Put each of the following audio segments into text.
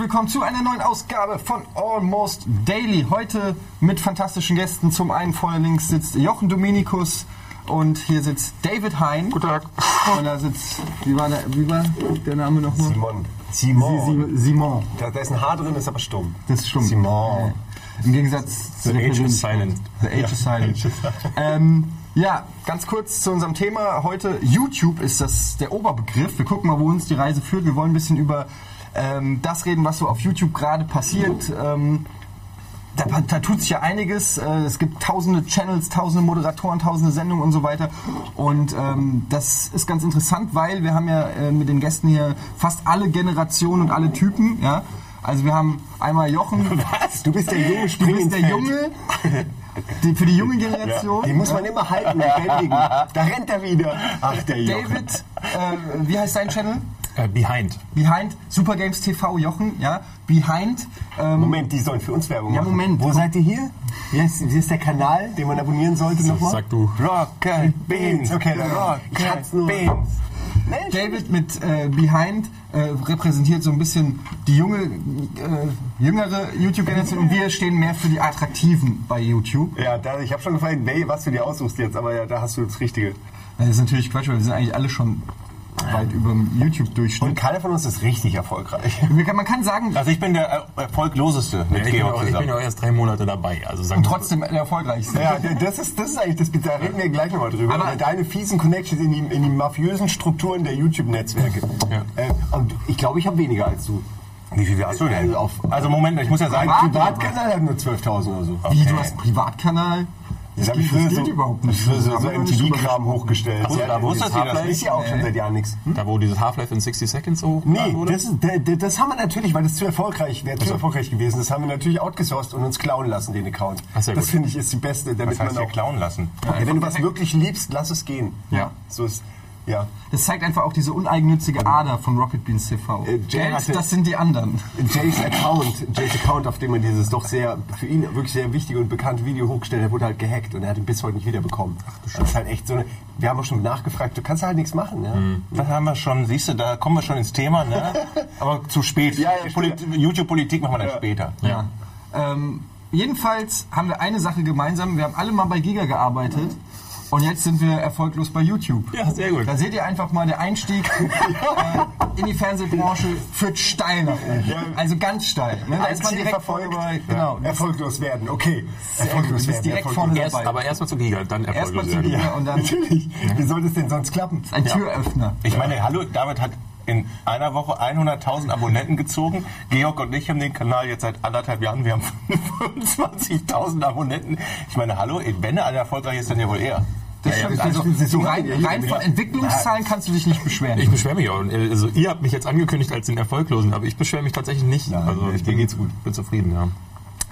willkommen zu einer neuen Ausgabe von Almost Daily. Heute mit fantastischen Gästen. Zum einen vorne links sitzt Jochen Dominikus und hier sitzt David Hein. Guten Tag. Und da sitzt, wie war der, wie war der Name nochmal? Simon. Simon. Simon. Da, da ist ein Haar drin, ist aber stumm. Das ist stumm. Simon. Im Gegensatz The der age Person- silent. The Age is Silent. ähm, ja, ganz kurz zu unserem Thema. Heute YouTube ist das der Oberbegriff. Wir gucken mal, wo uns die Reise führt. Wir wollen ein bisschen über ähm, das reden, was so auf YouTube gerade passiert. Ähm, da, da tut sich ja einiges. Äh, Es gibt tausende Channels, tausende Moderatoren, tausende Sendungen und so weiter. Und ähm, das ist ganz interessant, weil wir haben ja äh, mit den Gästen hier fast alle Generationen und alle Typen. Ja? Also wir haben einmal Jochen. Was? Du bist der junge Du Spring bist ins der. Junge, die, für die junge Generation. Den muss man immer halten und bändigen. Da rennt er wieder. Ach, der Jochen. David, äh, wie heißt dein Channel? Äh, behind. Behind Super Games TV Jochen, ja. Behind. Ähm, Moment, die sollen für uns Werbung Ja, machen. Moment. Wo seid ihr hier? Wie heißt, wie ist der Kanal, den man abonnieren sollte nochmal? sag du. Rocket Beans. Okay, dann hab's nur. Beans. David mit äh, Behind äh, repräsentiert so ein bisschen die junge, äh, jüngere YouTube-Generation und wir stehen mehr für die Attraktiven bei YouTube. Ja, da, ich habe schon gefragt, wer- was du dir aussuchst jetzt, aber ja, da hast du das Richtige. Das ist natürlich Quatsch, weil wir sind eigentlich alle schon weit über dem Und YouTube-Durchschnitt. keiner von uns ist richtig erfolgreich. Man kann sagen, Also ich bin der er- erfolgloseste mit ich, bin Georg ich bin ja auch erst drei Monate dabei. Also sagen und trotzdem der erfolgreichste. Ja, das ist, das ist eigentlich das, da reden wir gleich nochmal drüber. Aber- deine fiesen Connections in die, in die mafiösen Strukturen der YouTube-Netzwerke. Ja. Äh, und ich glaube, ich habe weniger als du. Wie viel hast du denn? Also auf- Also Moment, ich muss ja sagen, Privat- Privatkanal hat nur 12.000 oder so. Wie, du hast einen Privatkanal? Das habe ich früher so, überhaupt nicht. früher so, so MTV-Kram hochgestellt. Ach da wusstest du das ist ja auch schon seit Jahren nichts. da wo dieses Half-Life in 60 Seconds so Nee, wurde. das, ist, da- da- das haben wir natürlich, weil das zu erfolgreich wäre, zu erfolgreich gewesen. Das haben wir natürlich outgesourced und uns klauen lassen, den Account. Ach, das finde ich ist die beste, damit das heißt man ja auch. klauen lassen. Ja, wenn du was wirklich liebst, lass es gehen. Ja. So ist, ja. Das zeigt einfach auch diese uneigennützige Ader von Rocket Beans TV. Äh, Jay Geld, hatte- das sind die anderen. Jays Account, Jays Account, auf dem er dieses doch sehr, für ihn wirklich sehr wichtige und bekannte Video hochgestellt hat, wurde halt gehackt und er hat ihn bis heute nicht wiederbekommen. das ist halt echt so eine, wir haben auch schon nachgefragt, du kannst halt nichts machen, ja. Das haben wir schon, siehst du, da kommen wir schon ins Thema, ne? Aber zu spät. Ja, ja, Polit YouTube-Politik machen wir dann später. Ja. Ähm, jedenfalls haben wir eine Sache gemeinsam. Wir haben alle mal bei Giga gearbeitet. Und jetzt sind wir erfolglos bei YouTube. Ja, sehr gut. Da seht ihr einfach mal, der Einstieg äh, in die Fernsehbranche führt steil nach oben. Also ganz steil. Ne? Da ist man direkt vorne bei, genau. Erfolglos werden, okay. Erfolglos werden. direkt erfolglos vorne werden. dabei. Aber erstmal zu Giga, dann Erstmal erfolglos zu werden. Giga und dann Natürlich. Wie soll das denn sonst klappen? ein Türöffner. Ich meine, hallo, David hat in einer Woche 100.000 Abonnenten gezogen. Georg und ich haben den Kanal jetzt seit anderthalb Jahren. Wir haben 25.000 Abonnenten. Ich meine, hallo, wenn er erfolgreich ist, dann ja wohl er. Das Ja, stimmt. ja, also, so rein, rein von Entwicklungszahlen kannst du dich nicht beschweren. Ich beschwere mich auch. Also ihr habt mich jetzt angekündigt als den Erfolglosen, aber ich beschwere mich tatsächlich nicht. Nein, also dir ich bin, geht's gut. bin zufrieden, ja.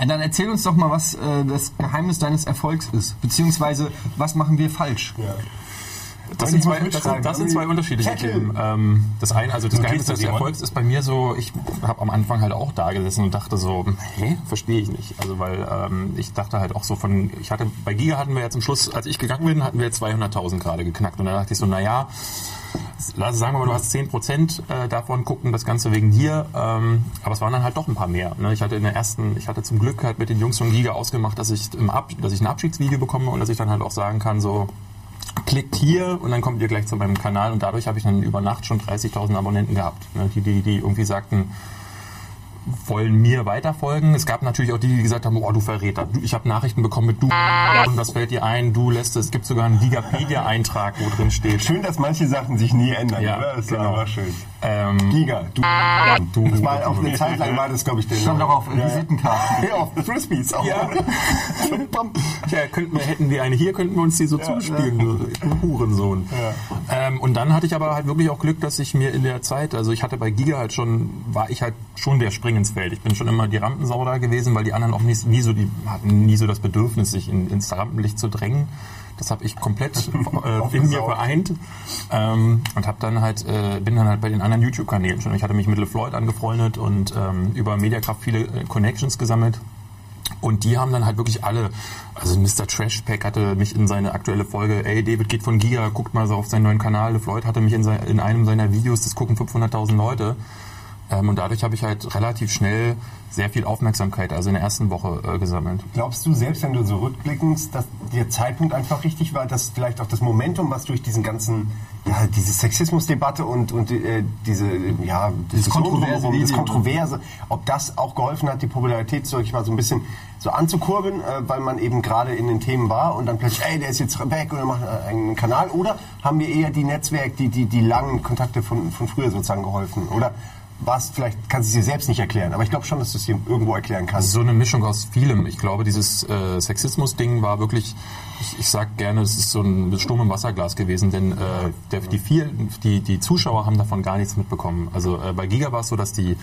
Und dann erzähl uns doch mal, was äh, das Geheimnis deines Erfolgs ist. Beziehungsweise, was machen wir falsch? Ja. Das sind, zwei, das, sind, das sind zwei unterschiedliche. Themen. Ähm, das eine, also das Geheimnis des Erfolgs ist bei mir so, ich habe am Anfang halt auch da gesessen und dachte so, hä, verstehe ich nicht. Also weil ähm, ich dachte halt auch so von, ich hatte, bei Giga hatten wir jetzt zum Schluss, als ich gegangen bin, hatten wir 200.000 gerade geknackt. Und dann dachte ich so, naja, lass sagen wir mal, du hast 10% äh, davon, gucken das Ganze wegen dir. Ähm, aber es waren dann halt doch ein paar mehr. Ne? Ich hatte in der ersten, ich hatte zum Glück halt mit den Jungs von Giga ausgemacht, dass ich, im Ab, dass ich ein Abschiedsvideo bekomme und dass ich dann halt auch sagen kann, so, klickt hier und dann kommt ihr gleich zu meinem Kanal und dadurch habe ich dann über Nacht schon 30.000 Abonnenten gehabt, ne, die, die, die irgendwie sagten, wollen mir weiterfolgen. Es gab natürlich auch die, die gesagt haben, oh, du Verräter, du, ich habe Nachrichten bekommen mit du und was fällt dir ein, du lässt es. Es gibt sogar einen Wikipedia-Eintrag, wo drin steht. Schön, dass manche Sachen sich nie ändern, Ja, oder? Das ist genau. einfach schön. Ähm, Giga, du. du, Das war auch eine Zeit lang war das, glaube ich, der Stand auch auf Ja, ja. Visitenkarten. Ja, auf Frisbees auch. Ja. ja, könnten wir, hätten wir eine hier, könnten wir uns die so zuspielen, du Hurensohn. Ähm, und dann hatte ich aber halt wirklich auch Glück, dass ich mir in der Zeit, also ich hatte bei Giga halt schon, war ich halt schon der Spring ins Feld. Ich bin schon immer die Rampensau da gewesen, weil die anderen auch nicht, nie so, die hatten nie so das Bedürfnis, sich in, ins Rampenlicht zu drängen. Das habe ich komplett äh, in mir vereint ähm, und habe dann halt äh, bin dann halt bei den anderen YouTube-Kanälen schon. Ich hatte mich mit LeFloid angefreundet und ähm, über Mediakraft viele äh, Connections gesammelt. Und die haben dann halt wirklich alle, also Mr. Trashpack hatte mich in seine aktuelle Folge, ey, David geht von Giga, guckt mal so auf seinen neuen Kanal. LeFloid hatte mich in, sein, in einem seiner Videos, das gucken 500.000 Leute. Ähm, und dadurch habe ich halt relativ schnell sehr viel Aufmerksamkeit, also in der ersten Woche äh, gesammelt. Glaubst du selbst, wenn du so rückblickend, dass der Zeitpunkt einfach richtig war, dass vielleicht auch das Momentum, was durch diesen ganzen, ja, diese Sexismusdebatte und, und äh, diese, ja, Diskussion kontroverse das. Kontroverse, ob das auch geholfen hat, die Popularität, sag ich mal, so ein bisschen so anzukurbeln, äh, weil man eben gerade in den Themen war und dann plötzlich, ey, der ist jetzt weg oder macht äh, einen Kanal, oder haben wir eher die Netzwerk, die, die, die langen Kontakte von, von früher sozusagen geholfen, oder? Was vielleicht kannst du es dir selbst nicht erklären, aber ich glaube schon, dass du es dir irgendwo erklären kannst. So eine Mischung aus vielem. Ich glaube, dieses äh, Sexismus-Ding war wirklich, ich, ich sag gerne, es ist so ein Sturm im Wasserglas gewesen, denn äh, der, die, viel, die, die Zuschauer haben davon gar nichts mitbekommen. Also äh, bei Giga war es so, dass die,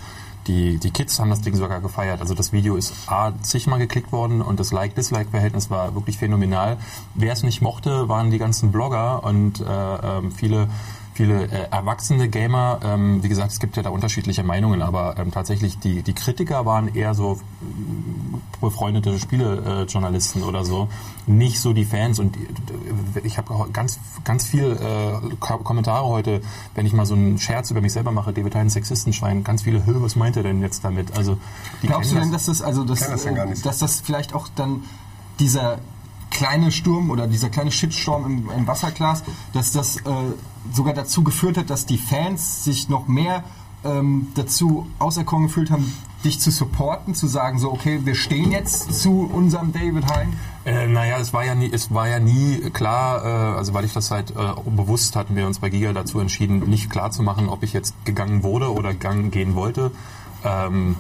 die, die Kids haben das Ding sogar gefeiert. Also das Video ist A, zigmal geklickt worden und das Like-Dislike-Verhältnis war wirklich phänomenal. Wer es nicht mochte, waren die ganzen Blogger und äh, ähm, viele viele äh, erwachsene Gamer, ähm, wie gesagt, es gibt ja da unterschiedliche Meinungen, aber ähm, tatsächlich die, die Kritiker waren eher so mm, befreundete Spielejournalisten oder so, nicht so die Fans. Und äh, ich habe ganz, ganz viel äh, Ko- Kommentare heute, wenn ich mal so einen Scherz über mich selber mache, David Hein, Sexistenschwein, ganz viele, "Hö, was meint er denn jetzt damit? Also die Glaubst du denn, dass das, also das, das äh, dass das vielleicht auch dann dieser kleine Sturm oder dieser kleine Shitstorm im, im Wasserglas, dass das äh, sogar dazu geführt hat, dass die Fans sich noch mehr ähm, dazu auserkoren gefühlt haben, dich zu supporten, zu sagen, so, okay, wir stehen jetzt zu unserem David Hein? Äh, naja, es war ja nie, es war ja nie klar, äh, also weil ich das halt äh, bewusst hatten wir uns bei Giga dazu entschieden, nicht klar zu machen, ob ich jetzt gegangen wurde oder gegangen gehen wollte. Ähm,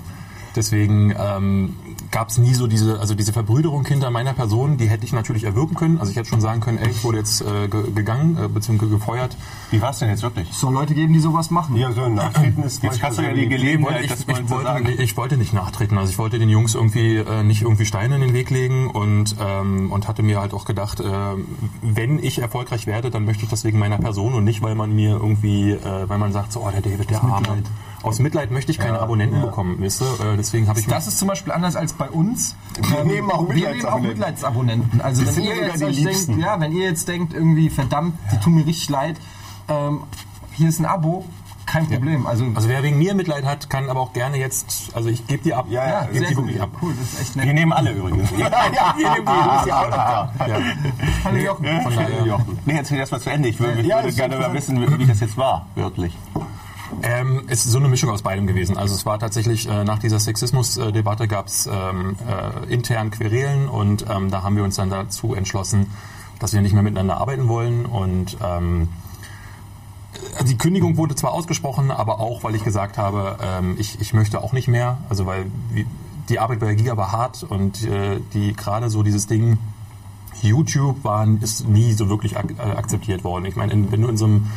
deswegen ähm, gab es nie so diese, also diese Verbrüderung hinter meiner Person, die hätte ich natürlich erwirken können. Also ich hätte schon sagen können, ey, ich wurde jetzt äh, ge gegangen, äh, beziehungsweise gefeuert. Wie war es denn jetzt wirklich? Es soll Leute geben, die sowas machen. Ja, so ein Nachtreten ist Jetzt hast du ja die Ich Gelegenheit, wollte, ich, ich, zu wollte, ich wollte nicht nachtreten. Also ich wollte den Jungs irgendwie äh, nicht irgendwie Steine in den Weg legen und, ähm, und hatte mir halt auch gedacht, äh, wenn ich erfolgreich werde, dann möchte ich das wegen meiner Person und nicht, weil man mir irgendwie, äh, weil man sagt, so, oh, der David, der Arme. Aus Mitleid möchte ich keine Abonnenten bekommen, wisst ihr? Äh, deswegen habe ich Das ist zum Beispiel anders als bei uns. Wir Ähm, nehmen auch wir Mitleidsabonnenten. Also Das wenn ihr, jetzt die euch Liebsten. denkt, ja, wenn ihr jetzt denkt, irgendwie, verdammt, die tun mir richtig leid, ähm, hier ist ein Abo, kein Problem. Also, also wer wegen mir Mitleid hat, kann aber auch gerne jetzt, also ich gebe die ab. Ja, ja, ja, gebe die ab. Cool, das ist echt Wir nett. nehmen alle übrigens. ja, ja, du bist ja auch noch da. Ja. Hallo Jochen. Von daher, Nee, erzähl erst mal zu Ende. Ich würde, Ja, würde gerne mal wissen, wie, wie das jetzt war. Wirklich. Ähm, es ist so eine Mischung aus beidem gewesen. Also es war tatsächlich, äh, nach dieser Sexismus-Debatte gab es ähm, äh, intern Querelen und ähm, da haben wir uns dann dazu entschlossen, dass wir nicht mehr miteinander arbeiten wollen und ähm, äh, die Kündigung wurde zwar ausgesprochen, aber auch, weil ich gesagt habe, ähm, ich, ich möchte auch nicht mehr, also weil die Arbeit bei Giga war hart und äh, die gerade so dieses Ding YouTube war, ist nie so wirklich ak äh, akzeptiert worden. Ich meine, in, wenn du in so einem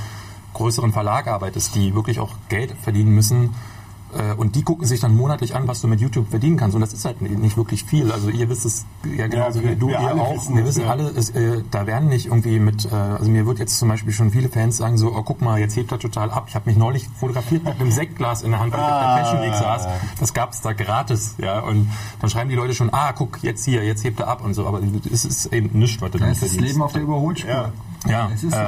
größeren Verlag arbeitest, die wirklich auch Geld verdienen müssen, äh, und die gucken sich dann monatlich an, was du mit YouTube verdienen kannst. Und das ist halt nicht wirklich viel. Also ihr wisst es ja genauso wir- wie du, wir ihr auch. wissen wir wissen ja. alle, es, äh, da werden nicht irgendwie mit, äh, also mir wird jetzt zum Beispiel schon viele Fans sagen so, oh guck mal, jetzt hebt er total ab. Ich habe mich neulich fotografiert mit einem Sektglas in der Hand, weil ich auf der Fashion Week saß. Das gab's da gratis, ja. Und dann schreiben die Leute schon, ah, guck, jetzt hier, jetzt hebt er ab und so. Aber es ist eben nichts, was du Das ist das. Leben auf der Überholspur. Ja. Ja, Es ist so.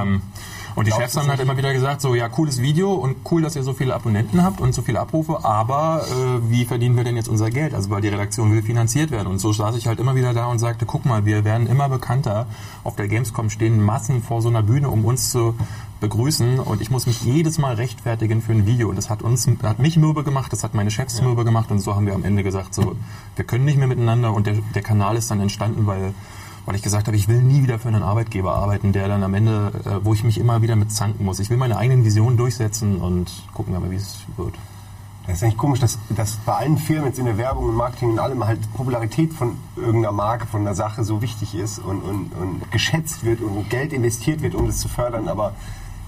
Und die Chefs haben halt immer wieder gesagt, so ja, cooles Video und cool, dass ihr so viele Abonnenten habt und so viele Abrufe, aber äh, wie verdienen wir denn jetzt unser Geld? Also weil die Redaktion will finanziert werden. Und so saß ich halt immer wieder da und sagte, guck mal, wir werden immer bekannter. Auf der Gamescom stehen Massen vor so einer Bühne, um uns zu begrüßen und ich muss mich jedes Mal rechtfertigen für ein Video und das hat uns hat mich mürbe gemacht, das hat meine Chefs mürbe gemacht und so haben wir am Ende gesagt, so wir können nicht mehr miteinander und der, der Kanal ist dann entstanden, weil weil ich gesagt habe, ich will nie wieder für einen Arbeitgeber arbeiten, der dann am Ende, äh, wo ich mich immer wieder mit zanken muss. Ich will meine eigenen Visionen durchsetzen und gucken mal, wie es wird. Das ist eigentlich komisch, dass, dass bei allen Firmen jetzt in der Werbung und Marketing und allem halt Popularität von irgendeiner Marke, von einer Sache so wichtig ist und, und, und geschätzt wird und Geld investiert wird, um das zu fördern. Aber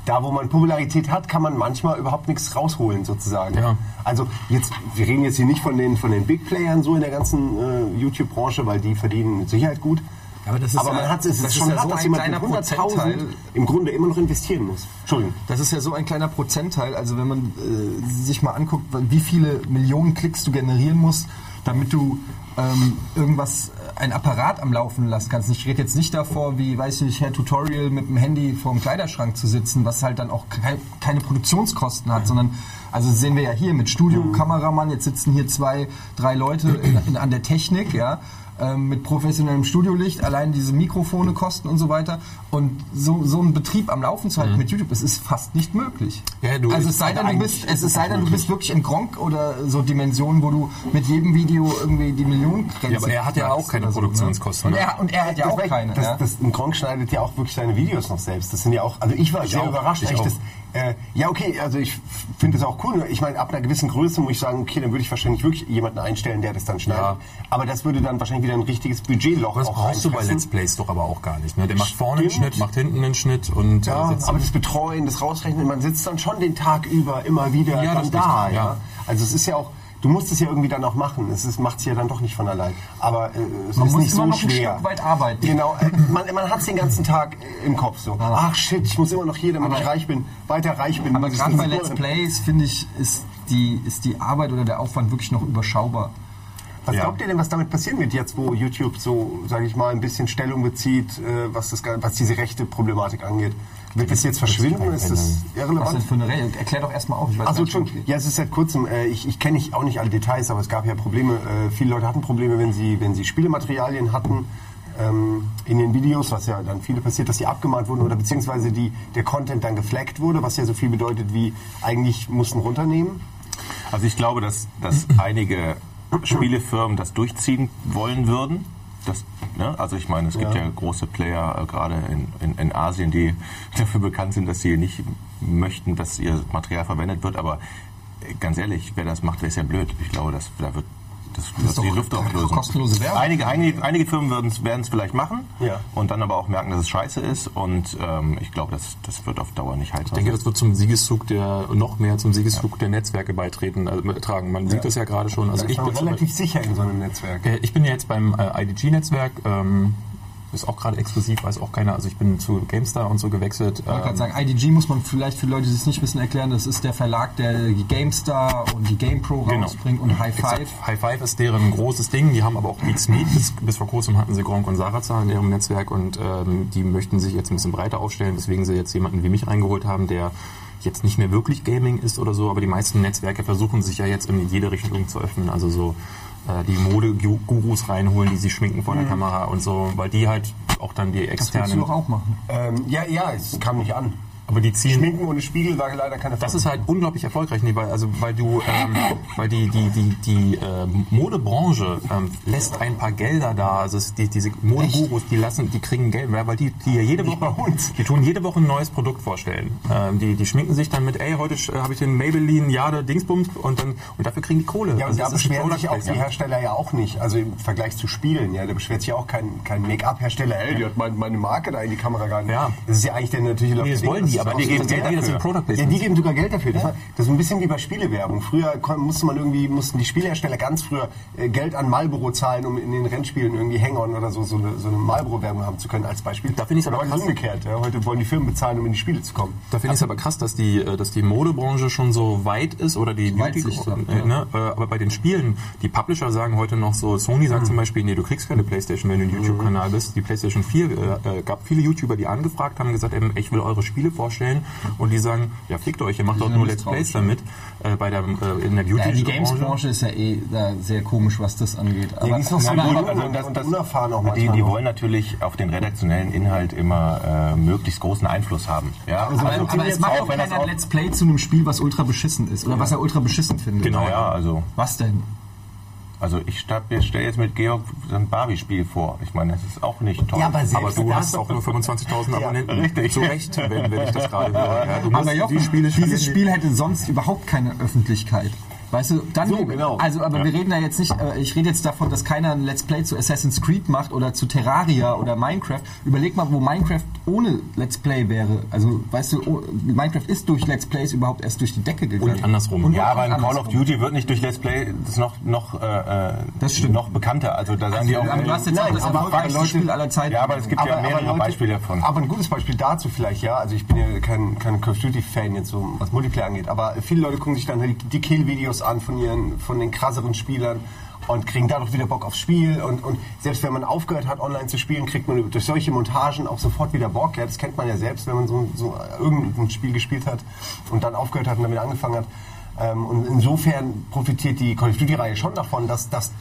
da, wo man Popularität hat, kann man manchmal überhaupt nichts rausholen, sozusagen. Ja. Also jetzt, wir reden jetzt hier nicht von den, von den Big Playern so in der ganzen äh, YouTube-Branche, weil die verdienen mit Sicherheit gut. Aber das ist Aber ja- man hat es ist ist schon ja hart, so dass ein jemand kleiner mit 100.000 Prozentteil. im Grunde immer noch investieren muss. Entschuldigung. Das ist ja so ein kleiner Prozentteil. Also wenn man äh, sich mal anguckt, wie viele Millionen Klicks du generieren musst, damit du ähm, irgendwas, äh, ein Apparat am Laufen lassen kannst. Ich rede jetzt nicht davor, wie, weiß ich nicht, Herr Tutorial mit dem Handy vor dem Kleiderschrank zu sitzen, was halt dann auch kei- keine Produktionskosten hat, sondern, also sehen wir ja hier mit Studio, Kameramann, jetzt sitzen hier zwei, drei Leute in, in, an der Technik, ja, ähm, mit professionellem Studiolicht, allein diese Mikrofone kosten und so weiter. Und so, so einen Betrieb am Laufen zu halten mit YouTube, es ist fast nicht möglich. Ja, du- also es sei denn, du bist, es ist sei denn, du bist wirklich in Gronk oder so Dimensionen, wo du mit jedem Video irgendwie die Millionengrenze Ja, aber er hat ja auch keine oder so, Produktionskosten, Ne? Und, er, hat ja auch Das- keine. Das, das, ein Gronk schneidet ja auch wirklich seine Videos noch selbst. Das sind ja auch, also ich war sehr auch, überrascht, ich echt. Das, äh, ja, okay, also ich finde das auch cool. Ich meine, ab einer gewissen Größe muss ich sagen, okay, dann würde ich wahrscheinlich wirklich jemanden einstellen, der das dann schneidet. Ja. Aber das würde dann wahrscheinlich wieder ein richtiges Budgetloch Das auch brauchst du bei. Let's Plays doch aber auch gar nicht. Ne? Der macht vorne einen Stimmt. Schnitt, macht hinten einen Schnitt und Ja, äh, aber das Betreuen, das Rausrechnen, man sitzt dann schon den Tag über immer wieder Ja, dann da. ja. Also es ist ja auch, du musst es ja irgendwie dann auch machen. Es macht es ja dann doch nicht von allein. Aber äh, es Man ist muss nicht immer so noch ein schwer. Stück weit arbeiten. Genau, äh, man, man hat es den ganzen Tag äh, im Kopf so. Ach shit, ich muss immer noch hier, damit Aber- ich reich bin, weiter reich bin. aber gerade das bei Let's. Plays, finde ich, ist die, ist die Arbeit oder der Aufwand wirklich noch überschaubar. Was Ja. glaubt ihr denn, was damit passieren wird jetzt, wo YouTube so, sage ich mal, ein bisschen Stellung bezieht, äh, was, das, was diese rechte Problematik angeht? Wird das jetzt verschwinden? Ist das Was irrelevant? denn für eine Regel? Erklär doch erstmal auf. Ich weiß nicht, schon. Ja, es ist seit kurzem. Äh, ich ich kenne auch nicht alle Details, aber es gab ja Probleme. Äh, viele Leute hatten Probleme, wenn sie, wenn sie Spielematerialien hatten ähm, in den Videos, was ja dann viele passiert, dass die abgemahnt wurden oder beziehungsweise die, der Content dann geflaggt wurde, was ja so viel bedeutet wie eigentlich mussten runternehmen. Also ich glaube, dass, dass einige Spielefirmen das durchziehen wollen würden. Das, ne? Also ich meine, es gibt ja, Ja. große Player, äh, gerade in, in, in Asien, die dafür bekannt sind, dass sie nicht möchten, dass ihr Material verwendet wird. Aber äh, ganz ehrlich, wer das macht, der ist ja blöd. Ich glaube, dass, da wird das, ist wird die doch Luft auflösen. kostenlose Werbung. Einige, einige, einige Firmen werden es vielleicht machen Ja. und dann aber auch merken, dass es scheiße ist. Und ähm, ich glaube, das, das wird auf Dauer nicht haltbar Ich denke, sein. das wird zum Siegeszug der, noch mehr zum Siegeszug der Netzwerke beitreten, äh, tragen. Man sieht das ja gerade schon. Also ich bin, relativ sicher in so einem Netzwerk. Äh, Ich bin ja jetzt beim äh, IDG-Netzwerk, ähm, ist auch gerade exklusiv, weiß auch keiner. Also ich bin zu GameStar und so gewechselt. Ich wollte Ähm, gerade sagen, IDG muss man vielleicht für Leute, die es nicht wissen, erklären. Das ist der Verlag, der die GameStar und die GamePro Genau. rausbringt und High Five. Exakt. High Five ist deren großes Ding. Die haben aber auch Geeks Meet. Bis, bis vor kurzem hatten sie Gronk und Sarazar in ihrem Netzwerk und ähm, die möchten sich jetzt ein bisschen breiter aufstellen, weswegen sie jetzt jemanden wie mich reingeholt haben, der jetzt nicht mehr wirklich Gaming ist oder so, aber die meisten Netzwerke versuchen sich ja jetzt in jede Richtung zu öffnen. Also so äh, die Mode-Gurus reinholen, die sich schminken vor der Kamera und so, weil die halt auch dann die Das willst externen... du doch auch machen. Ähm, ja, ja, es kam nicht an. Aber die ziehen... Schminken ohne Spiegel war leider keine Das ist halt unglaublich erfolgreich, nee, weil, also, weil du, ähm, weil die, die, die, die äh, Modebranche ähm, lässt ein paar Gelder da. Also es, die, diese Modegurus, die lassen, die kriegen Geld, weil die, die ja jede Woche, bei uns. die tun jede Woche ein neues Produkt vorstellen. Ähm, die, die schminken sich dann mit, ey, heute habe ich den Maybelline Jade Dingsbums und dann und dafür kriegen die Kohle. Ja, und da Also ein beschweren sich auch die. Hersteller ja auch nicht. Also im Vergleich zu Spielen, ja, da beschwert sich auch kein, kein Make-up-Hersteller, hey, die hat mein, meine Marke da in die Kamera gehalten. Ja. Das ist ja eigentlich der natürliche Nee, das wollen die, aber die geben Geld dafür. Product Ja, Placement. die geben sogar Geld dafür. Das, war, das ist ein bisschen wie bei Spielewerbung. Früher musste man irgendwie, mussten die Spielehersteller ganz früher äh, Geld an Marlboro zahlen, um in den Rennspielen irgendwie Hang-On oder so, so eine, so eine Marlboro-Werbung haben zu können als Beispiel. Da finde ich's Und aber krass. umgekehrt. Ja. Heute wollen die Firmen bezahlen, um in die Spiele zu kommen. Da finde ich es aber krass, dass die, äh, dass die Modebranche schon so weit ist oder die Weitsicht äh, ja. ne? äh, aber bei den Spielen, die Publisher sagen heute noch so, Sony sagt zum Beispiel, nee, du kriegst keine Playstation, wenn du ein YouTube-Kanal bist. Die Playstation 4 äh, gab viele YouTuber, die angefragt haben, gesagt, eben, ich will eure Spiele vorstellen und die sagen, ja, fickt euch, ihr macht doch nur ja Let's Plays damit. Äh, bei der, äh, in der Ja, die. Games-Branche ist ja eh da sehr komisch, was das angeht. Aber, die ist noch so aber, Also das, das, unerfahren auch die, die wollen natürlich auf den redaktionellen Inhalt immer äh, möglichst großen Einfluss haben. Ja? also, Also, aber es macht auch keiner Let's Play zu einem Spiel, was ultra beschissen ist. Oder was er ultra beschissen findet. Genau, ja, also, Was denn? Also ich stelle jetzt mit Georg ein Barbie-Spiel vor. Ich meine, das ist auch nicht toll. Ja, aber selbst aber du hast auch nur 25.000 Abonnenten. richtig. Zu Recht, wenn, wenn ich das gerade höre. Ja, Aber Jochen, dieses die- Spiel hätte sonst überhaupt keine Öffentlichkeit. Weißt du, dann So, genau. also aber wir reden da jetzt nicht, äh, ich rede jetzt davon, dass keiner ein Let's Play zu Assassin's Creed macht oder zu Terraria oder Minecraft. Überleg mal, wo Minecraft ohne Let's Play wäre. Also, weißt du, oh, Minecraft ist durch Let's Plays überhaupt erst durch die Decke gegangen. Und andersrum. Und Ja, aber ein andersrum. Call of Duty wird nicht durch Let's Play das ist noch noch äh, Das stimmt. noch bekannter. Also da sagen die auch. aber du hast jetzt auch das aber erfolgreichste Leute- Spiel aller Zeiten. ja, aber es gibt ja mehrere Beispiele davon. Aber ein gutes Beispiel dazu vielleicht, ja. Also ich bin ja kein, kein Call of Duty-Fan jetzt so, was Multiplayer angeht, aber viele Leute gucken sich dann halt die An von ihren, von den krasseren Spielern und kriegen dadurch wieder Bock aufs Spiel. Und, und selbst wenn man aufgehört hat, online zu spielen, kriegt man durch solche Montagen auch sofort wieder Bock. Ja, das kennt man ja selbst, wenn man so, so irgendein Spiel gespielt hat und dann aufgehört hat und damit angefangen hat. Ähm, und insofern profitiert die Call of Duty-Reihe schon davon, dass, dass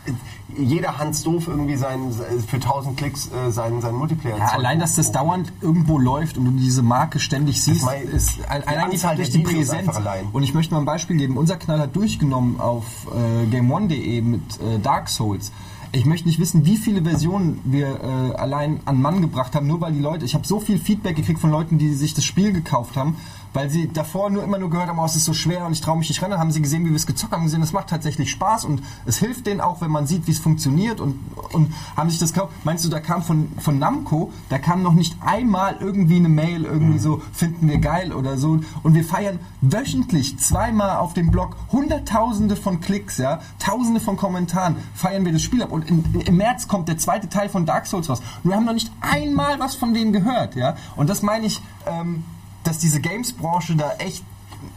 jeder Hans Doof irgendwie sein, für 1000 Klicks äh, seinen, seinen Multiplayer Ja, allein, dass das dauernd irgendwo läuft und du diese Marke ständig siehst, mein- ist allein die, durch die Präsenz. Und ich möchte mal ein Beispiel geben. Unser Knall hat durchgenommen auf äh, GameOne.de mit äh, Dark Souls. Ich möchte nicht wissen, wie viele Versionen wir äh, allein an Mann gebracht haben, nur weil die Leute, ich habe so viel Feedback gekriegt von Leuten, die sich das Spiel gekauft haben, weil sie davor nur immer nur gehört haben, oh, es ist so schwer und ich traue mich nicht ran. Dann haben sie gesehen, wie wir es gezockt haben, gesehen, es macht tatsächlich Spaß und es hilft denen auch, wenn man sieht, wie es funktioniert und, und haben sich das gekauft. Meinst du, da kam von, von Namco, da kam noch nicht einmal irgendwie eine Mail, irgendwie so, finden wir geil oder so. Und wir feiern wöchentlich zweimal auf dem Blog hunderttausende von Klicks, ja, tausende von Kommentaren, feiern wir das Spiel ab. Und in, im März kommt der zweite Teil von Dark Souls raus. Und wir haben noch nicht einmal was von denen gehört, ja. Und das meine ich, ähm, dass diese Games-Branche da echt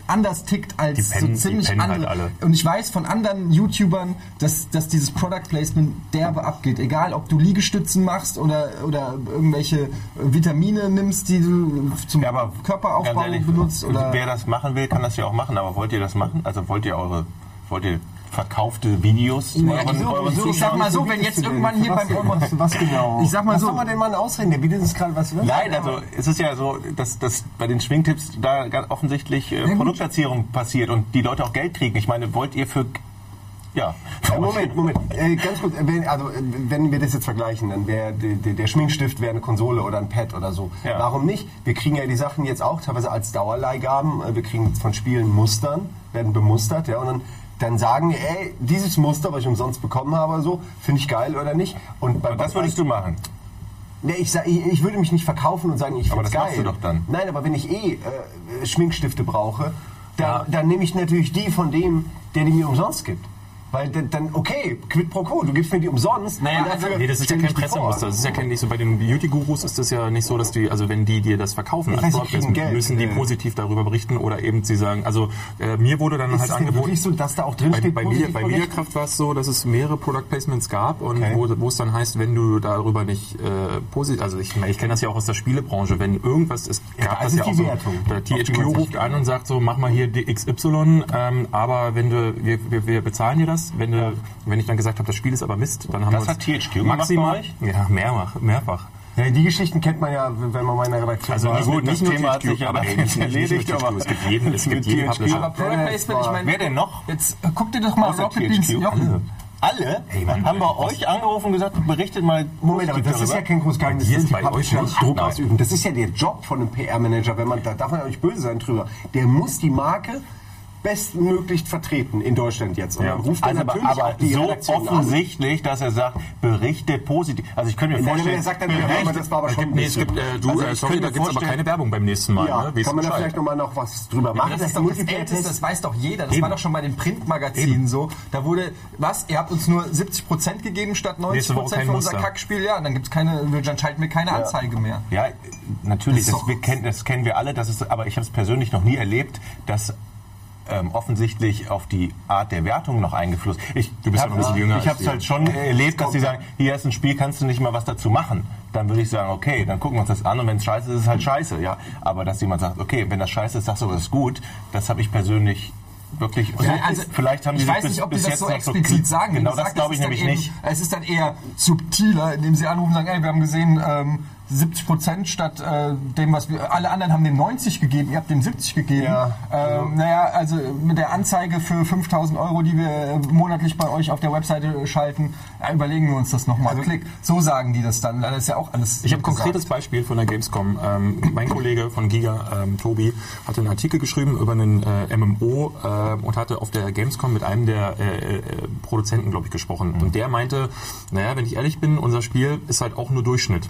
anders tickt als pennen- so ziemlich pennen andere. halt alle. Und ich weiß von anderen YouTubern, dass, dass dieses Product Placement derbe abgeht. Egal, ob du Liegestützen machst oder, oder irgendwelche Vitamine nimmst, die du zum Ja, aber Körperaufbau ehrlich, benutzt. Oder wer das machen will, kann das ja auch machen. Aber wollt ihr das machen? Also wollt ihr eure, wollt ihr verkaufte Videos Nee, euren, wieso? euren Wieso? Ich sag mal so, wenn jetzt irgendwann hier beim was, was genau? Ich sag mal Lass so- doch mal den Mann ausreden, der bietet uns gerade was. Nein, also es ist ja so, dass, dass bei den Schwingtipps da ganz offensichtlich äh. Produktplatzierung passiert und die Leute auch Geld kriegen. Ich meine, wollt ihr für... Ja. Moment, Moment. Äh, ganz kurz, äh, wenn, also, äh, wenn wir das jetzt vergleichen, dann wäre der Schminkstift wäre eine Konsole oder ein Pad oder so. Ja. Warum nicht? Wir kriegen ja die Sachen jetzt auch teilweise als Dauerleihgaben. Äh, Wir kriegen von Spielen Mustern, werden bemustert, ja, und dann, dann sagen wir, ey, dieses Muster, was ich umsonst bekommen habe, so, finde ich geil oder nicht. Und bei, Und das würdest du machen. Nee, ich, sag, ich, ich würde mich nicht verkaufen und sagen, ich Aber finde das geil. machst du doch dann. Nein, aber wenn ich eh äh, Schminkstifte brauche, dann, Ja. dann nehme ich natürlich die von dem, der die mir umsonst gibt. Weil dann, okay, quid pro quo, du gibst mir die umsonst. Naja, also, Nee, das ist ja kein die. Pressemuster. Das ist ja kein, nicht so bei den Beauty-Gurus ist das ja nicht so, dass die, also wenn die dir das verkaufen als die Geld. müssen die Äh. positiv darüber berichten oder eben sie sagen, also äh, mir wurde dann Ist halt angeboten. wirklich so, dass da auch drin Bei, steht, bei, Media, bei? Mediakraft war es so, dass es mehrere Product Placements gab und Okay. wo, wo es dann heißt, wenn du darüber nicht äh, positiv, also ich, ich kenne das ja auch aus der Spielebranche, wenn irgendwas ist, Ja, gab da das ist ja die auch so, der die THQ ruft an und sagt so, mach mal hier DXY, ähm, aber wenn du, wir, wir, wir bezahlen dir das, wenn du, wenn ich dann gesagt habe, das Spiel ist aber Mist, dann haben Das wir hat THQ gemacht maximal, bei euch? ja, mehrfach, mehrfach. Ja, die Geschichten kennt man ja, wenn man mal in der Redaktion Also war. nicht, gut, nicht das Thema hat sich ja aber nicht, erledigt, aber es gibt jeden, es gibt jeden THQ. Publisher. Aber Product Ja, Placement, ich meine, Wer denn noch? jetzt äh, guck dir doch mal Außer Rocket THQ? Beans Jochen. Alle? Mann, haben wir das- euch angerufen und gesagt, berichtet mal. Moment, aber das darüber. ist ja kein großes Geheimnis, Bei dass ist bei euch nicht. Druck ausüben. Das ist ja der Job von einem PR-Manager, wenn man, da darf man ja nicht böse sein drüber. Der muss die Marke bestmöglich vertreten in Deutschland jetzt. Und Ja. dann ruft Also aber, natürlich aber so Redaktion an. offensichtlich, dass er sagt, berichte positiv. Also ich könnte mir vorstellen, er sagt dann wieder, berichte- aber das war aber schon Nee, es gibt, äh, du, Also äh, sorry, da gibt es aber keine Werbung beim nächsten Mal. Ja, ne? Kann man da vielleicht nochmal noch was drüber machen? das dass ist der doch das Älteste, das weiß doch jeder. Das Eben. war doch schon bei den Printmagazinen so. Da wurde, was? Ihr habt uns nur 70% gegeben statt 90% Nächste Woche kein für unser Muster. Kackspiel? Ja, dann gibt's keine, dann schalten wir keine Anzeige mehr. Ja, natürlich, Das das, wir kennen, das kennen wir alle, das ist, aber ich habe es persönlich noch nie erlebt, dass ähm, offensichtlich auf die Art der Wertung noch Einfluss. Ich, Du bist ja noch ein bisschen jünger Ich habe es halt schon erlebt, dass sie sagen, hier ist ein Spiel, kannst du nicht mal was dazu machen. Dann würde ich sagen, okay, dann gucken wir uns das an und wenn es scheiße ist, ist es halt scheiße. Ja, aber dass jemand sagt, okay, wenn das scheiße ist, sagst du, das ist gut, das habe ich persönlich wirklich. Ja, also, vielleicht haben die ich sich weiß bis, nicht, ob die bis das jetzt so explizit sagen. Wie Genau, gesagt, das glaube ich nämlich eben, nicht. Es ist dann eher subtiler, indem sie anrufen und sagen, ey, wir haben gesehen, ähm, 70 Prozent statt äh, dem, was wir, alle anderen haben dem 90 gegeben, ihr habt dem 70 gegeben. Ja, ähm, naja, also mit der Anzeige für 5000 Euro, die wir äh, monatlich bei euch auf der Webseite schalten, ja, überlegen wir uns das nochmal. Klick. So sagen die das dann. Das ist ja auch alles. Ich habe ein konkretes Beispiel von der Gamescom. Ähm, mein Kollege von Giga, ähm, Tobi, hatte einen Artikel geschrieben über einen äh, MMO äh, und hatte auf der Gamescom mit einem der äh, äh, Produzenten, glaube ich, gesprochen. Und der meinte, naja, wenn ich ehrlich bin, unser Spiel ist halt auch nur Durchschnitt.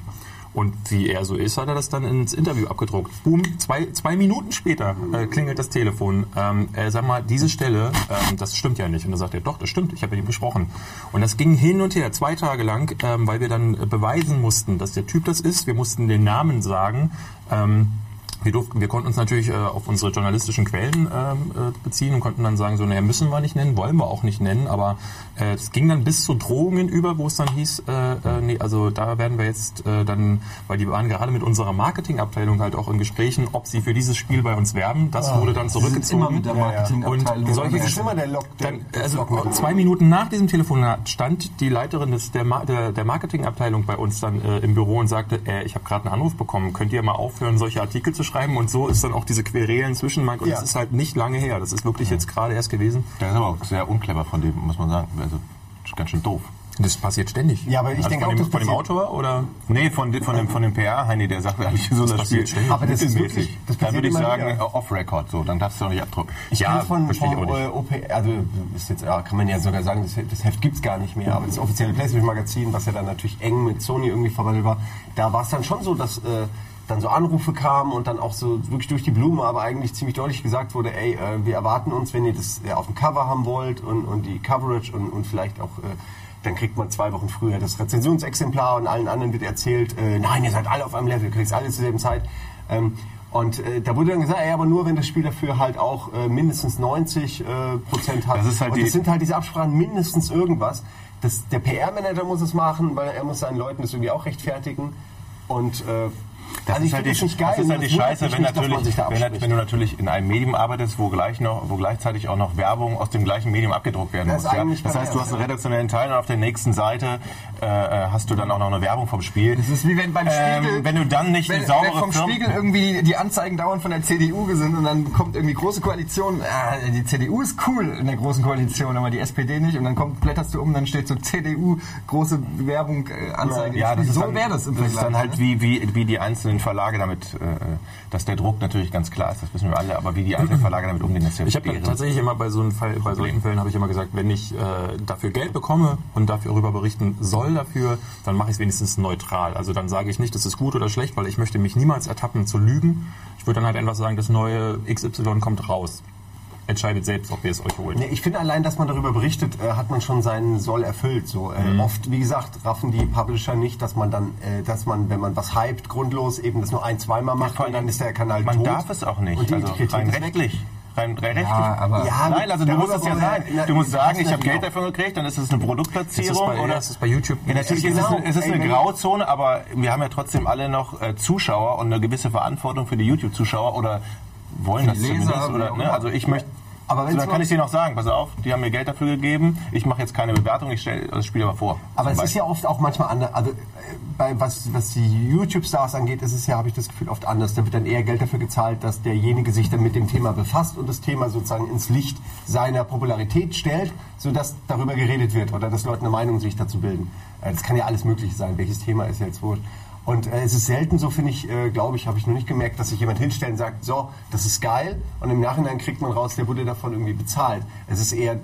Und wie er so ist, hat er das dann ins Interview abgedruckt. Boom, zwei, zwei Minuten später äh, klingelt das Telefon. Ähm, äh, sag mal, diese Stelle, ähm, das stimmt ja nicht. Und dann sagt er, doch, das stimmt, ich habe mit ihm gesprochen. Und das ging hin und her, zwei Tage lang, ähm, weil wir dann beweisen mussten, dass der Typ das ist. Wir mussten den Namen sagen. Ähm, wir, durften, wir konnten uns natürlich äh, auf unsere journalistischen Quellen ähm, äh, beziehen und konnten dann sagen, so, naja, müssen wir nicht nennen, wollen wir auch nicht nennen, aber äh, es ging dann bis zu Drohungen über, wo es dann hieß, äh, äh, nee, also da werden wir jetzt dann, weil die waren gerade mit unserer Marketingabteilung halt auch in Gesprächen, ob sie für dieses Spiel bei uns werben. Das wurde dann zurückgezogen. mit der Marketingabteilung. Und solche Das ist immer der Lock. Der, dann, also zwei Minuten nach diesem Telefonat stand die Leiterin des, der, der, der Marketingabteilung bei uns dann im Büro und sagte, ich habe gerade einen Anruf bekommen, könnt ihr mal aufhören, solche Artikel zu schreiben? Und so ist dann auch diese Querelen zwischen Mike und Ja. das ist halt nicht lange her. Das ist wirklich jetzt gerade erst gewesen. Das ist aber auch sehr unclever von dem, muss man sagen. Also, ist ganz schön doof. Das passiert ständig. Ja, aber ich also denke von auch, dem, das von dem Autor oder? Nee, von, de- von dem, von dem PR-Heini, der sagt eigentlich so, das, passiert Spiel ständig. Aber das ist wirklich- das Dann würde ich sagen, off-Record, so, dann darfst du doch nicht abdrucken. Ich Ja, von, äh, OP, also ist jetzt, ja, kann man ja sogar sagen, das, das Heft gibt's gar nicht mehr, aber das offizielle PlayStation-Magazin, was ja dann natürlich eng mit Sony irgendwie verwandelt war, da war es dann schon so, dass äh, dann so Anrufe kamen und dann auch so wirklich durch die Blume, aber eigentlich ziemlich deutlich gesagt wurde, ey, äh, wir erwarten uns, wenn ihr das äh, auf dem Cover haben wollt und, und die Coverage und, und vielleicht auch, äh, dann kriegt man zwei Wochen früher das Rezensionsexemplar und allen anderen wird erzählt, äh, nein, ihr seid alle auf einem Level, ihr kriegt alle zur selben Zeit. Ähm, und äh, da wurde dann gesagt, ey, aber nur wenn das Spiel dafür halt auch äh, mindestens 90 äh, Prozent hat. Das ist halt und die- das sind halt diese Absprachen mindestens irgendwas. Das, der PR-Manager muss es machen, weil er muss seinen Leuten das irgendwie auch rechtfertigen. Und äh, Das also ist halt die, nicht geil. das ist halt die Scheiße, wenn, nicht, natürlich, wenn, wenn du natürlich in einem Medium arbeitest, wo, gleich noch, wo gleichzeitig auch noch Werbung aus dem gleichen Medium abgedruckt werden Das muss. Ja? Das heißt, du hast einen redaktionellen Teil und auf der nächsten Seite äh, äh, hast du dann auch noch eine Werbung vom Spiel. Das ist wie wenn beim Spiegel, Ähm, wenn du dann nicht wenn, eine saubere wenn vom Firma- Spiegel irgendwie die Anzeigen dauernd von der CDU sind und dann kommt irgendwie große Koalition, ah, die CDU ist cool in der großen Koalition, aber die SPD nicht und dann kommt, blätterst du um, dann steht so CDU, große Werbung, äh, Anzeige. Ja, das ist so wäre das im das ist Vergleich. dann halt ne? wie, wie, wie die einzelnen Verlage damit, äh, dass der Druck natürlich ganz klar ist, das wissen wir alle, aber wie die einzelnen Verlage damit umgehen, das ist ja Ich habe tatsächlich immer bei so einem Fall, bei solchen Fällen habe ich immer gesagt, wenn ich äh, dafür Geld bekomme und dafür darüber berichten soll dafür, dann mache ich es wenigstens neutral. Also dann sage ich nicht, das ist gut oder schlecht, weil ich möchte mich niemals ertappen zu lügen. Ich würde dann halt einfach sagen, das neue XY kommt raus. Entscheidet selbst, ob ihr es euch holt. Nee, ich finde allein, dass man darüber berichtet, äh, hat man schon seinen Soll erfüllt. So äh, Mhm. oft, wie gesagt, raffen die Publisher nicht, dass man dann, äh, dass man, wenn man was hypt, grundlos eben das nur ein, zweimal macht, und dann ist der Kanal Man tot. darf es auch nicht. Und die also Kritik rein ist rechtlich. Rein, rein rechtlich. Ja, aber Ja, Nein, also du musst es ja na, Du musst das sagen, ist ich habe genau. Geld dafür gekriegt, dann ist es eine Ist Produktplatzierung bei, oder ist es bei YouTube? Ja, natürlich Ja, ist es, genau. eine- es ist eine Grauzone, aber wir haben ja trotzdem alle noch äh, Zuschauer und eine gewisse Verantwortung für die YouTube-Zuschauer oder wollen das Leser, zumindest. Oder, ne? immer. Also ich möchte. Aber so, dann kann ich dir noch sagen, pass auf, die haben mir Geld dafür gegeben, ich mache jetzt keine Bewertung, ich stelle das Spiel aber vor. Aber es ist ja oft auch manchmal anders. Also äh, bei, was, was die YouTube-Stars angeht, ist es ja, habe ich das Gefühl, oft anders. Da wird dann eher Geld dafür gezahlt, dass derjenige sich dann mit dem Thema befasst und das Thema sozusagen ins Licht seiner Popularität stellt, sodass darüber geredet wird oder dass Leute eine Meinung sich dazu bilden. Äh, Das kann ja alles Mögliche sein. Welches Thema ist jetzt wurscht. Und äh, es ist selten so, finde ich, äh, glaube ich, habe ich noch nicht gemerkt, dass sich jemand hinstellt und sagt, so, das ist geil. Und im Nachhinein kriegt man raus, der wurde davon irgendwie bezahlt. Es ist eher,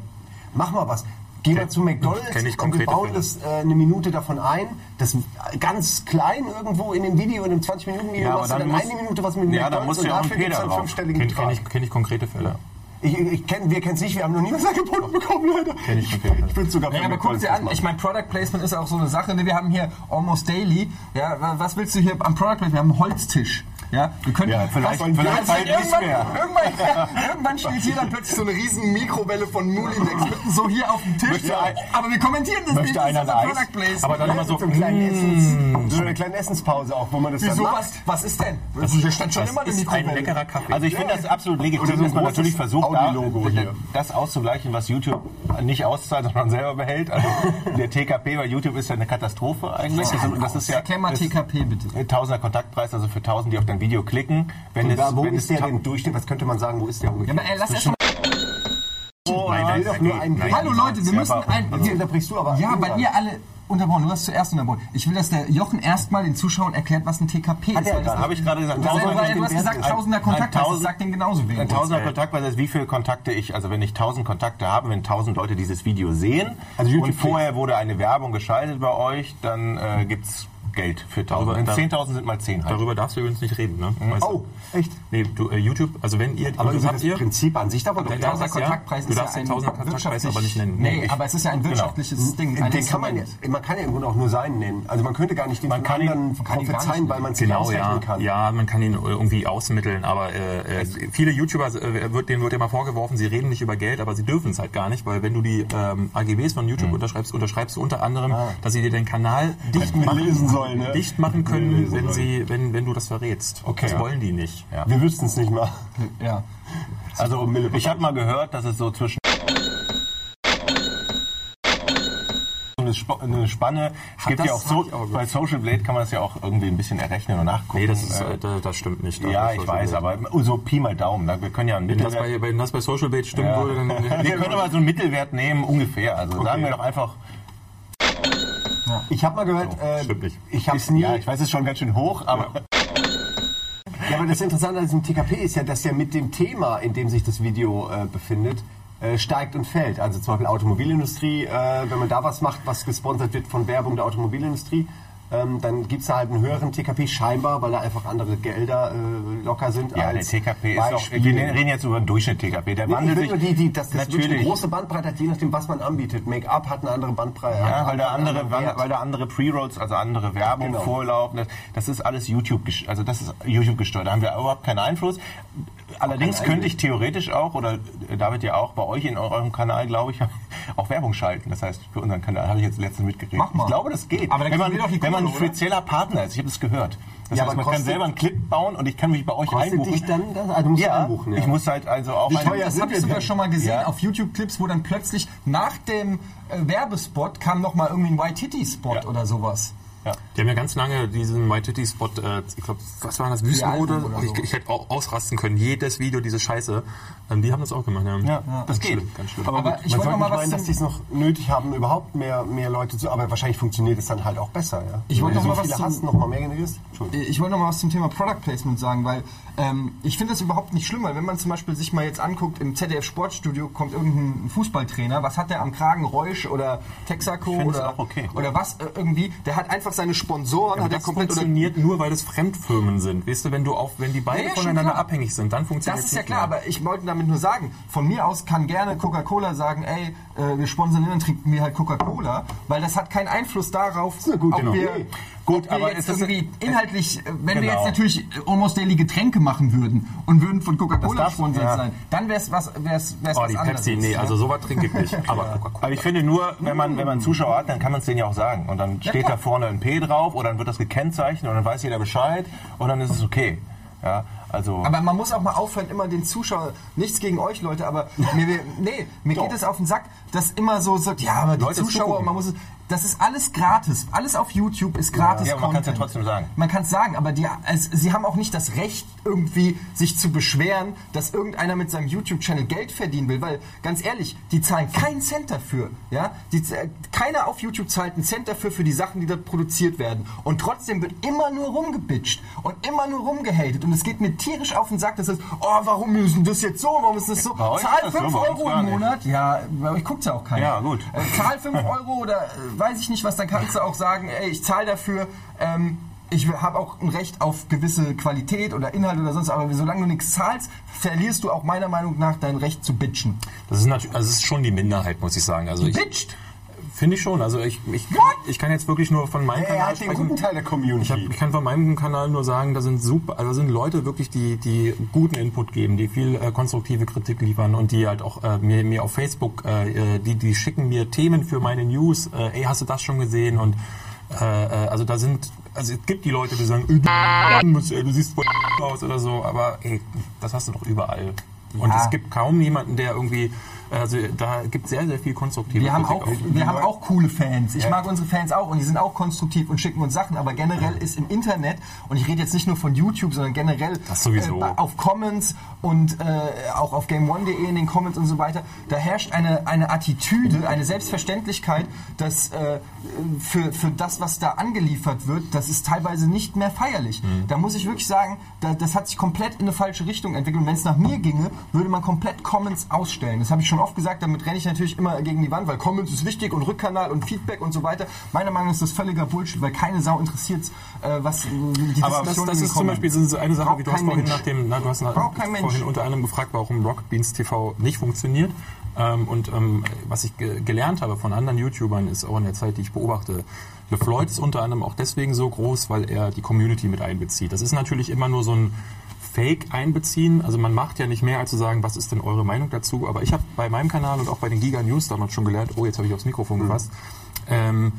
mach mal was. Geh mal zu McDonalds kenn ich und wir bauen Fälle. das äh, eine Minute davon ein. Das ganz klein irgendwo in dem Video, in dem 20-Minuten-Video, Ja, machst du dann dann muss- eine Minute was mit Ja, da McDonalds muss und ja dafür Peter dann drauf. fünfstelligen Kenne kenn Betrag. ich, kenn ich konkrete Fälle. Ich, ich kenn, wir kennen es nicht, wir haben noch nie was angeboten bekommen, leider. Kenn ich Fälle. Ich bin sogar Naja, aber guck dir an, ich meine, Product Placement ist auch so eine Sache. Ne? Wir haben hier Almost Daily. Ja, wa- was willst du hier am Product Placement? Wir haben einen Holztisch. Ja, wir können, Ja, vielleicht- was- vielleicht Ja, bald nicht irgendwann, mehr. Irgendwann, irgendwann steht hier dann plötzlich so eine riesen Mikrowelle von Mulinex mitten so hier auf dem Tisch. Möchte aber wir kommentieren das Möchte nicht. Das einer ist ein? Product. Aber dann immer so, so, eine kleine Mm. Essens, so eine kleine Essenspause auch, wo man das Wieso dann was? macht. Was ist denn? Also, hier stand schon das immer eine ist ein Mikrowelle. leckerer Kaffee. Also ich finde das absolut legitim, Oder so ein dass man natürlich versucht, da, das auszugleichen, was YouTube nicht auszahlt, dass man selber behält. Also der TKP bei YouTube ist ja eine Katastrophe eigentlich. Das ist ja Erklär mal das TKP bitte. Tausender Kontaktpreis, also für tausend, die auf dein Video klicken. Wenn Und es, da, wo wenn ist es der denn Durchschnitt? Was könnte man sagen, wo ist der Ja, ungefähr? aber ey, lass erst mal. Nein, nur einen Dreh. Hallo Leute, wir müssen ein. Jetzt unterbrichst du aber. Ja, weil ihr alle unterbrochen. Du hast zuerst unterbrochen. Ich will, dass der Jochen erstmal den Zuschauern erklärt, was ein TKP Hat ist. er gerade. habe ich gerade gesagt. Ja, Tausender- weil du hast gesagt, ein- tausender ein Kontakt, das Tausend- sagt den genauso wenig. Ein Tausender Kontaktpreis ist, wie viele Kontakte ich, also wenn ich tausend Kontakte habe, wenn tausend Leute dieses Video sehen Also YouTube und vorher wurde eine Werbung geschaltet bei euch, dann äh, gibt's Geld für Darüber- 1000. da- 10.000 sind mal 10 halt. Darüber darfst du übrigens nicht reden, ne? Weißt du? Oh, echt? Nee, du, äh, YouTube, also wenn ihr, Aber habt das ihr, Prinzip an sich darf man doch Ja, nicht ja, ja. Kontaktpreis Du ja darfst den Kontaktpreis aber nicht nennen. Nee, Nee, aber es ist ja ein wirtschaftliches Ding. ein Den kann man, ja, man kann ja im Grunde auch nur seinen nennen. Also man könnte gar nicht den Man kann anderen kann ihn gar prophezeien, nicht weil man es nicht Genau, ja. ausrechnen kann. Ja, man kann ihn irgendwie ausmitteln, aber äh, äh, viele YouTuber, äh, wird, denen wird immer vorgeworfen, sie reden nicht über Geld, aber sie dürfen es halt gar nicht, weil wenn du die ähm, AGBs von YouTube unterschreibst, unterschreibst du unter anderem, dass sie dir den Kanal dicht machen, lesen soll, ne? dicht machen können, lesen wenn sie, wenn, wenn du das verrätst. Okay. das wollen die nicht. Ja. Wir wüssten es nicht mal. Ja. Also ich habe mal gehört, dass es so zwischen so eine, Sp eine Spanne. Es gibt das- ja auch so, bei Social Blade kann man das ja auch irgendwie ein bisschen errechnen und nachgucken. Nee, das, ist, Äh, äh, da- das stimmt nicht. ja, ich weiß, aber so Pi mal Daumen. ne? Wir können ja einen Wenn das, Mittelwert. bei, wenn das bei Social Bait stimmen Ja. würde, dann... Wir können aber so einen Mittelwert nehmen, ungefähr. Also sagen wir doch einfach. Ich habe mal gehört, äh, stimmt nicht. ich habe es nie. ja, ich weiß, es ist schon ganz schön hoch, aber Ja, aber das Interessante an diesem TKP ist ja, dass ja mit dem Thema, in dem sich das Video äh, befindet, äh, steigt und fällt. Also zum Beispiel Automobilindustrie, äh, wenn man da was macht, was gesponsert wird von Werbung der Automobilindustrie, ähm, dann gibt es da halt einen höheren TKP scheinbar, weil da einfach andere Gelder äh, locker sind. ja, der TKP ist auch. Wir reden jetzt über den Durchschnitt TKP. Der Nee, wandelt sich die, die, dass das wirklich eine natürlich. große Bandbreite hat, je nachdem, was man anbietet. Make-up hat eine andere Bandbreite. Ja, weil da andere, anderen Wert. weil da andere Pre-Rolls, also andere Werbung Genau. vorlaufen. Das, das ist alles YouTube, also das ist YouTube gesteuert. Da haben wir überhaupt keinen Einfluss. Allerdings keinen könnte ich theoretisch auch, oder David ja auch, bei euch in eurem Kanal, glaube ich, auch Werbung schalten. Das heißt, für unseren Kanal habe ich jetzt letztens mitgekriegt. Mach mal. Ich glaube, das geht. Aber dann wenn man, die wenn man ein Kohle, spezieller Partner ist. Ich habe das gehört. Das Ja, heißt, man kann selber einen Clip bauen und ich kann mich bei euch einbuchen. dich dann das? Also musst ja, einbuchen, ja. ich muss halt also auch Wie teuer Das sind habe ich sogar schon mal gesehen Ja. auf YouTube-Clips, wo dann plötzlich nach dem äh, Werbespot kam noch mal irgendwie ein White-Titty-Spot Ja. oder sowas. Ja. Die haben ja ganz lange diesen My Titty Spot, äh, ich glaube, was war das, Wüstenrode? Oder ich, so. ich hätte auch ausrasten können, jedes Video, diese Scheiße. Ähm, die haben das auch gemacht, ja. Ja, das Ganz geht. schlimm, ganz schlimm. Aber, Aber ich wollte sollte noch mal nicht was meinen, dass die es noch nötig haben, überhaupt mehr, mehr Leute zu... Aber wahrscheinlich funktioniert es dann halt auch besser, ja? Ich wollte Wenn du noch so mal was zum- noch mal mehr generierst. Entschuldigung. Ich wollte noch mal was zum Thema Product Placement sagen, weil ähm, ich finde das überhaupt nicht schlimm, weil wenn man zum Beispiel sich mal jetzt anguckt, im ZDF Sportstudio kommt irgendein Fußballtrainer, was hat der am Kragen, Reusch oder Texaco oder, okay. oder was äh, irgendwie, der hat einfach seine Sponsoren, Aber hat er das komplett oder funktioniert nur, weil das Fremdfirmen sind. Weißt du, wenn du auch, wenn die beide Ja, ja, voneinander abhängig sind, dann funktioniert Das es ist ja klar, mehr. aber ich wollte damit nur sagen, von mir aus kann gerne Coca-Cola sagen, ey, äh, wir sponsern dann trinken wir halt Coca-Cola, weil das hat keinen Einfluss darauf, ob wir, Idee. Gut, ob wir aber jetzt ist das- irgendwie inhaltlich, äh, wenn wir Genau. jetzt natürlich äh, Almost Daily Getränke machen würden und würden von Coca-Cola gesponsert ja. sein, dann wäre es was, wär's, wär's Oh, was die anderes. Pepsi, nee, ja. also sowas trinke ich nicht. Aber Coca-Cola. Aber ich finde nur, wenn man, wenn man Zuschauer hat, dann kann man es denen ja auch sagen. Und dann steht klar. da vorne ein P drauf oder dann wird das gekennzeichnet und dann weiß jeder Bescheid und dann ist es okay. Ja, also. Aber man muss auch mal aufhören, immer den Zuschauer, nichts gegen euch Leute, aber mir, nee, mir geht es auf den Sack, dass immer so sagt, ja, aber die Leute Zuschauer, man muss es, das ist alles gratis. Alles auf YouTube ist gratis Ja, aber man kann's ja Content. trotzdem sagen. Man kann es sagen, aber die, es, sie haben auch nicht das Recht, irgendwie sich zu beschweren, dass irgendeiner mit seinem YouTube-Channel Geld verdienen will, weil, ganz ehrlich, die zahlen keinen Cent dafür. Ja? Die, z- keiner auf YouTube zahlt einen Cent dafür für die Sachen, die dort produziert werden. Und trotzdem wird immer nur rumgebitcht und immer nur rumgehatet. Und es geht mir tierisch auf den Sack, dass es, oh, warum müssen das jetzt so, warum ist das so? Bei Zahl ist das so, 5 bei uns Euro im. Monat. Ja, bei euch guckt ja auch keiner. Ja, gut. Äh, zahl 5 Euro oder äh, weiß ich nicht was, dann kannst du auch sagen, ey, ich zahle dafür. Ähm, ich habe auch ein Recht auf gewisse Qualität oder Inhalt oder sonst, aber solange du nichts zahlst, verlierst du auch meiner Meinung nach dein Recht zu bitchen. Das ist natürlich, also es ist schon die Minderheit, muss ich sagen. Also ich, Bitcht! finde ich schon. Also ich, ich, kann, What? ich kann jetzt wirklich nur von meinem Er Kanal hat den sprechen. guten Teil der Ich, hab, Community. ich kann von meinem Kanal nur sagen, da sind super, also sind Leute wirklich, die, die guten Input geben, die viel äh, konstruktive Kritik liefern und die halt auch äh, mir, mir auf Facebook, äh, äh, die, die schicken mir Themen für meine News, äh, ey, hast du das schon gesehen? Und äh, äh, also da sind, also es gibt die Leute, die sagen, du, ey, du siehst voll aus oder so, aber ey, das hast du doch überall. Und Ja. es gibt kaum jemanden, der irgendwie, also da gibt sehr, sehr viel konstruktive Wir haben, Kritik. auch, wir haben auch coole Fans. Ich mag unsere Fans auch und die sind auch konstruktiv und schicken uns Sachen. Aber generell ist im Internet, und ich rede jetzt nicht nur von YouTube, sondern generell äh, auf Comments und äh, auch auf game1.de in den Comments und so weiter, da herrscht eine, eine Attitüde, eine Selbstverständlichkeit, dass äh, für, für das, was da angeliefert wird, das ist teilweise nicht mehr feierlich. Mhm. Da muss ich wirklich sagen, da, das hat sich komplett in eine falsche Richtung entwickelt. Und wenn es nach mir ginge, würde man komplett Comments ausstellen. Das habe ich schon oft gesagt, damit renne ich natürlich immer gegen die Wand, weil Comments ist wichtig und Rückkanal und Feedback und so weiter. Meiner Meinung nach ist das völliger Bullshit, weil keine Sau interessiert, äh, was die Aber das, Diskussion das ist zum Beispiel so eine Sache, Braucht wie du hast vorhin nach dem, na, du hast nach, Braucht kein Mensch. Vorhin unter anderem gefragt, warum Rocket Beans TV nicht funktioniert. Ähm, und ähm, was ich ge gelernt habe von anderen YouTubern ist auch in der Zeit, die ich beobachte, LeFloid ist unter anderem auch deswegen so groß, weil er die Community mit einbezieht. Das ist natürlich immer nur so ein Fake einbeziehen. Also man macht ja nicht mehr als zu sagen, was ist denn eure Meinung dazu. Aber ich habe bei meinem Kanal und auch bei den Giga News damals schon gelernt, oh, jetzt habe ich aufs Mikrofon gefasst. Ähm,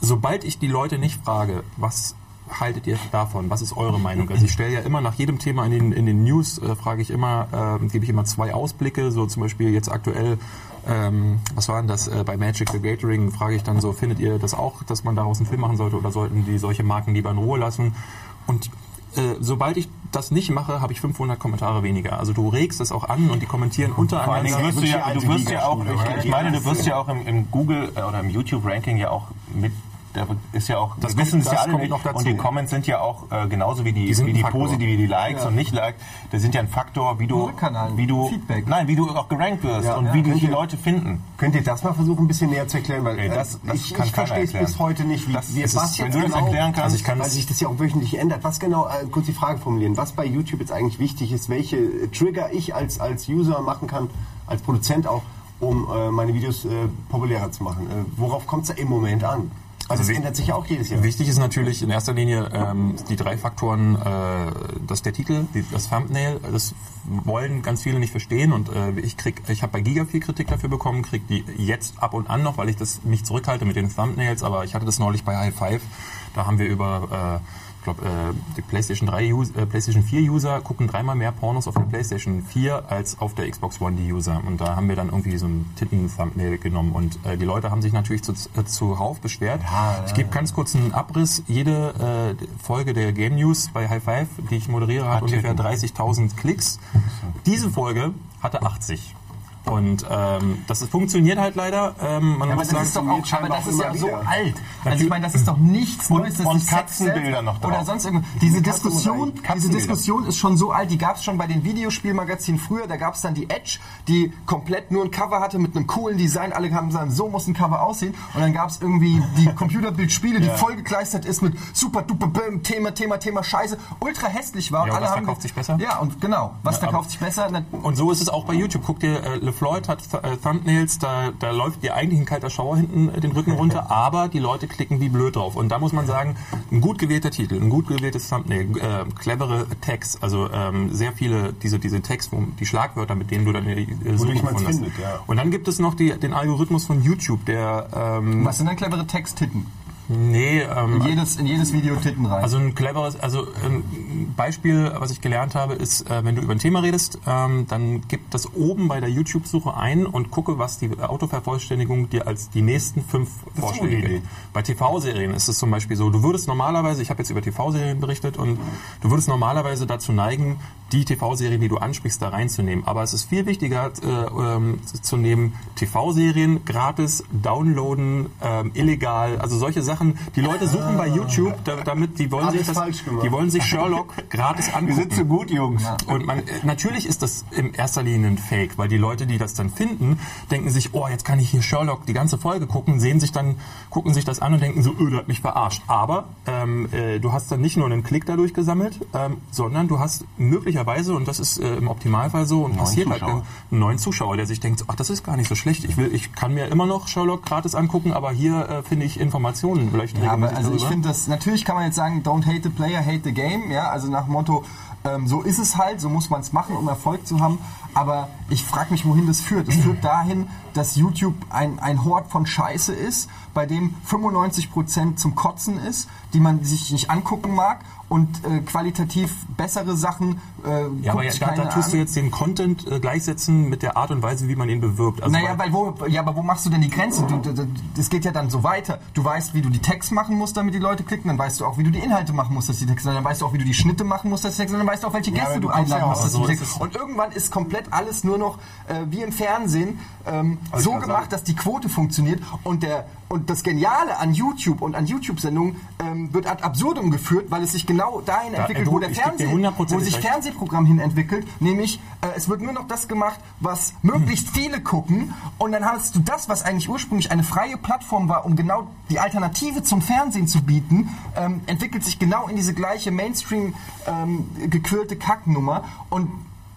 sobald ich die Leute nicht frage, was haltet ihr davon? Was ist eure Meinung? Also ich stelle ja immer nach jedem Thema in den, in den News, äh, frage ich immer, äh, gebe ich immer zwei Ausblicke, so zum Beispiel jetzt aktuell, ähm, was war denn das, äh, bei Magic the Gathering frage ich dann so, findet ihr das auch, dass man daraus einen Film machen sollte oder sollten die solche Marken lieber in Ruhe lassen? Und äh, sobald ich das nicht mache, habe ich 500 Kommentare weniger. Also du regst das auch an und die kommentieren Vor allen Dingen wird untereinander. wirst du ja, wirst ja auch, ich, ich meine, du wirst ja auch im, im Google äh, oder im YouTube-Ranking ja auch mit da ist ja auch, Das wissen es ja das alle nicht. noch dazu. Und die Comments sind ja auch äh, genauso wie die, Die wie die Faktor. Posi, wie die Likes und nicht Likes. Das sind ja ein Faktor, wie du, wie du, Feedback. nein, wie du auch gerankt wirst Ja, und ja, wie dich die Leute finden. Könnt ihr das mal versuchen, ein bisschen näher zu erklären? Weil äh, das- das ich, kann ich verstehe es bis heute nicht. Wie, Das wie, ist was es. jetzt Wenn du das genau, erklären kannst, Also ich kann weil sich das ja auch wöchentlich ändert. Was genau, äh, kurz die Frage formulieren, was bei YouTube jetzt eigentlich wichtig ist, welche äh, Trigger ich als, als User machen kann, als Produzent auch, um äh, meine Videos äh, populärer zu machen. Worauf kommt es im Moment an? Also, es ändert sich ja auch jedes Jahr. Wichtig ist natürlich in erster Linie ähm, die drei Faktoren, äh, das ist der Titel, die, das Thumbnail, das wollen ganz viele nicht verstehen und äh, ich krieg, ich habe bei Giga viel Kritik dafür bekommen, krieg die jetzt ab und an noch, weil ich das mich zurückhalte mit den Thumbnails, aber ich hatte das neulich bei High Five, da haben wir über äh, ich glaube, äh, die PlayStation 3 User, äh, PlayStation 4 User gucken dreimal mehr Pornos auf der PlayStation 4 als auf der Xbox One die User. Und da haben wir dann irgendwie so ein Titten-Thumbnail genommen. Und äh, die Leute haben sich natürlich zu, äh, zuhauf beschwert. ich gebe ganz kurz einen Abriss. Jede äh, Folge der Game News bei High Five, die ich moderiere, hat Hat ungefähr Titten. 30.000 Klicks. Diese Folge hatte 80. Und ähm, das funktioniert halt leider. Ähm, man Ja, aber muss das sagen, ist doch auch, aber das ist ja so wieder. alt. Also ich meine, das ist doch nichts Und- Neues. Das und ist Katzenbilder noch drauf. Oder sonst irgendwas. Diese Diskussion, diese. Diskussion ist schon so alt. Die gab es schon bei den Videospielmagazinen früher. Da gab es dann die Edge, die komplett nur ein Cover hatte mit einem coolen Design. Alle haben gesagt, so muss ein Cover aussehen. Und dann gab es irgendwie die Computerbildspiele, die voll gekleistert ist mit super duper bim, Thema, Thema, Thema Scheiße. Ultra hässlich war. Ja, und Alle was haben verkauft sich besser? Ja, und genau. Was aber- verkauft sich besser? Und so ist es auch bei YouTube. Guck dir, äh, LeFloid hat Th äh, Thumbnails, da, da läuft dir eigentlich ein kalter Schauer hinten äh, den Rücken runter, aber die Leute klicken wie blöd drauf. Und da muss man sagen, ein gut gewählter Titel, ein gut gewähltes Thumbnail, äh, clevere Tags, also ähm, sehr viele diese, diese Tags, wo, die Schlagwörter, mit denen du dann äh, Suche gefunden hast. ja. Und dann gibt es noch die, den Algorithmus von YouTube, der ähm, was sind denn clevere Texttitten? Nee, ähm, In jedes, in jedes Video Titten rein. also ein cleveres, also ein Beispiel, was ich gelernt habe, ist, äh, wenn du über ein Thema redest, ähm, dann gib das oben bei der YouTube-Suche ein und gucke, was die Autovervollständigung dir als die nächsten fünf Vorschläge gibt. Bei TV-Serien ist es zum Beispiel so, du würdest normalerweise, ich habe jetzt über TV-Serien berichtet und du würdest normalerweise dazu neigen, die TV-Serien, die du ansprichst, da reinzunehmen. Aber es ist viel wichtiger äh, ähm, zu nehmen, TV-Serien gratis, downloaden, ähm, illegal, also solche Sachen. Die Leute suchen bei YouTube, da, damit die wollen Alles sich das, die wollen sich Sherlock gratis Wir angucken. sind so gut, Jungs. Und man, äh, natürlich ist das in erster Linie ein Fake, weil die Leute, die das dann finden, denken sich, oh, jetzt kann ich hier Sherlock die ganze Folge gucken, sehen sich dann, gucken sich das an und denken so, öh, der hat mich verarscht. Aber ähm, äh, du hast dann nicht nur einen Klick dadurch gesammelt, ähm, sondern du hast möglicherweise, und das ist äh, im Optimalfall so und passiert halt, Zuschauer. einen neuen Zuschauer, der sich denkt, ach, das ist gar nicht so schlecht. Ich will, ich kann mir immer noch Sherlock gratis angucken, aber hier äh, finde ich Informationen vielleicht Ja, aber also ich finde das, natürlich kann man jetzt sagen, don't hate the player, hate the game, ja, also nach dem Motto, ähm, so ist es halt, so muss man es machen, um Erfolg zu haben, aber ich frage mich, wohin das führt. Es führt dahin, dass YouTube ein, ein Hort von Scheiße ist, bei dem 95% zum Kotzen ist, die man sich nicht angucken mag und äh, qualitativ bessere Sachen äh, Ja, aber ja, da, da tust du an. jetzt den Content äh, gleichsetzen mit der Art und Weise, wie man ihn bewirbt. Also Naja, weil wo, ja, aber wo machst du denn die Grenze? Du, du, du, das geht ja dann so weiter. Du weißt, wie du die Text machen musst, damit die Leute klicken. Dann weißt du auch, wie du die Inhalte machen musst, dass die Texte. Dann weißt du auch, wie du die Schnitte machen musst, dass die Texte. Dann weißt du auch, welche Gäste aber du du ja einladen musst, dass so die Texte. es. Und irgendwann ist komplett alles nur noch äh, wie im Fernsehen ähm, so gemacht, dass die Quote funktioniert und der Und das Geniale an YouTube und an YouTube-Sendungen ähm, wird ad absurdum geführt, weil es sich genau dahin entwickelt, wo, der Fernseh, wo sich recht. Fernsehprogramm hin entwickelt, nämlich äh, es wird nur noch das gemacht, was möglichst viele gucken. Und dann hast du das, was eigentlich ursprünglich eine freie Plattform war, um genau die Alternative zum Fernsehen zu bieten, ähm, entwickelt sich genau in diese gleiche Mainstream ähm, gequirlte Kacknummer. Und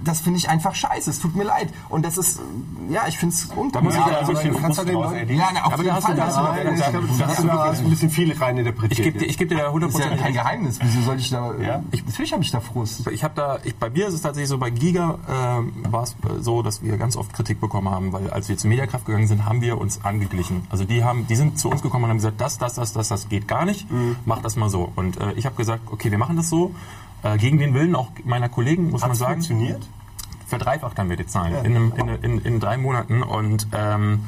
das finde ich einfach scheiße. Es tut mir leid. Und das ist, äh, ja, ich finde es Da muss ich Ja, ja, also also ich ich, Frust du den raus, Leuten- Eddie. ja, na, auf Aber jeden da hast du- Fall. da hast da- ja ein bisschen viel rein interpretiert. ich gebe dir, ich geb dir da ja hundertprozentig kein Geheimnis. Wieso soll ich da. Ja? Ich, natürlich habe ich da Frust. Ich habe da, ich, bei mir ist es tatsächlich so, bei Giga ähm, war es äh, so, dass wir ganz oft Kritik bekommen haben, weil als wir zu Mediakraft gegangen sind, haben wir uns angeglichen. Also die haben, die sind zu uns gekommen und haben gesagt, das, das, das, das, das geht gar nicht, mach das mal so. Und äh, ich habe gesagt, okay, wir machen das so. Äh, gegen den Willen auch meiner Kollegen, muss man Hat's sagen. funktioniert? Verdreifacht haben wir die Zahlen in, einem, in, in, in drei Monaten und ähm,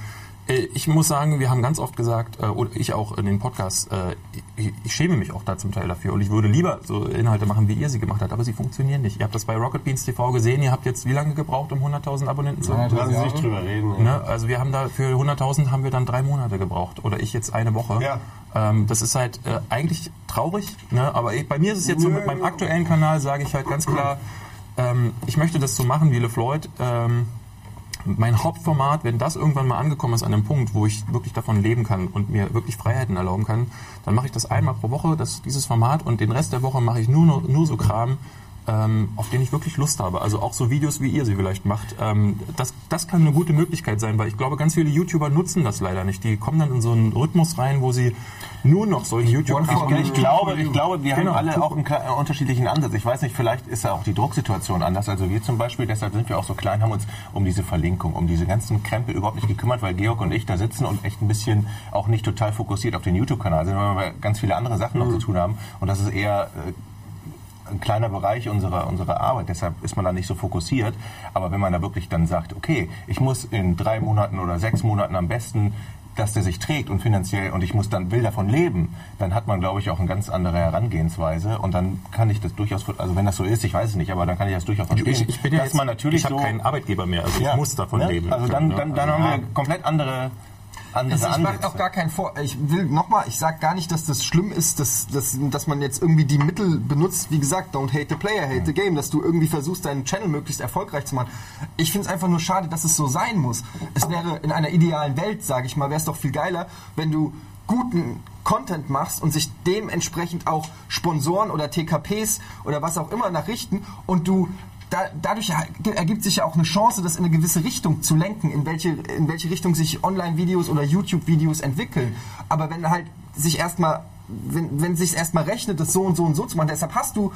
äh, ich muss sagen, wir haben ganz oft gesagt, äh, oder ich auch in den Podcasts, äh, ich, ich schäme mich auch da zum Teil dafür und ich würde lieber so Inhalte machen, wie ihr sie gemacht habt, aber sie funktionieren nicht. Ihr habt das bei Rocket Beans TV gesehen, ihr habt jetzt wie lange gebraucht, um 100.000 Abonnenten zu haben? Lassen Sie nicht drüber reden. ja. Ne? Also wir haben da für 100.000 haben wir dann drei Monate gebraucht oder ich jetzt eine Woche. Ja. Ähm, das ist halt äh, eigentlich traurig, ne? aber ich, bei mir ist es jetzt so mit meinem aktuellen Kanal sage ich halt ganz klar, ähm, ich möchte das so machen wie LeFloid. Ähm, mein Hauptformat, wenn das irgendwann mal angekommen ist an einem Punkt, wo ich wirklich davon leben kann und mir wirklich Freiheiten erlauben kann, dann mache ich das einmal pro Woche, das, dieses Format und den Rest der Woche mache ich nur, nur, nur so Kram, ähm, auf den ich wirklich Lust habe. Also auch so Videos, wie ihr sie vielleicht macht. Ähm, das, das kann eine gute Möglichkeit sein, weil ich glaube, ganz viele YouTuber nutzen das leider nicht. Die kommen dann in so einen Rhythmus rein, wo sie nur noch solche youtube Ich, ich glaube, ich glaube, wir Genau. haben alle auch einen äh, unterschiedlichen Ansatz. Ich weiß nicht, vielleicht ist ja auch die Drucksituation anders. Also wir zum Beispiel, deshalb sind wir auch so klein, haben uns um diese Verlinkung, um diese ganzen Krempel überhaupt nicht gekümmert, weil Georg und ich da sitzen und echt ein bisschen auch nicht total fokussiert auf den YouTube-Kanal sind, weil wir ganz viele andere Sachen noch zu tun haben. Und das ist eher äh, ein kleiner Bereich unserer, unserer Arbeit, deshalb ist man da nicht so fokussiert. Aber wenn man da wirklich dann sagt, okay, ich muss in drei Monaten oder sechs Monaten am besten, dass der sich trägt und finanziell und ich muss dann will davon leben, dann hat man, glaube ich, auch eine ganz andere Herangehensweise und dann kann ich das durchaus, also wenn das so ist, ich weiß es nicht, aber dann kann ich das durchaus verstehen, Ich, ich bin ja dass jetzt, man natürlich ich habe so, keinen Arbeitgeber mehr, also Ja. ich muss davon Ja, leben. Also dann, dann, dann Also, haben wir komplett andere, andere Also ich mache auch gar keinen Vor. Ich will nochmal, ich sage gar nicht, dass das schlimm ist, dass, dass, dass man jetzt irgendwie die Mittel benutzt. Wie gesagt, don't hate the player, hate the game, dass du irgendwie versuchst, deinen Channel möglichst erfolgreich zu machen. Ich finde es einfach nur schade, dass es so sein muss. Es wäre in einer idealen Welt, sage ich mal, wäre es doch viel geiler, wenn du guten Content machst und sich dementsprechend auch Sponsoren oder TKPs oder was auch immer nachrichten und du da, dadurch ergibt sich ja auch eine Chance, das in eine gewisse Richtung zu lenken, in welche, in welche Richtung sich Online-Videos oder YouTube-Videos entwickeln. Aber wenn halt sich erstmal, wenn, wenn sich erstmal rechnet, das so und so und so zu machen, deshalb hast du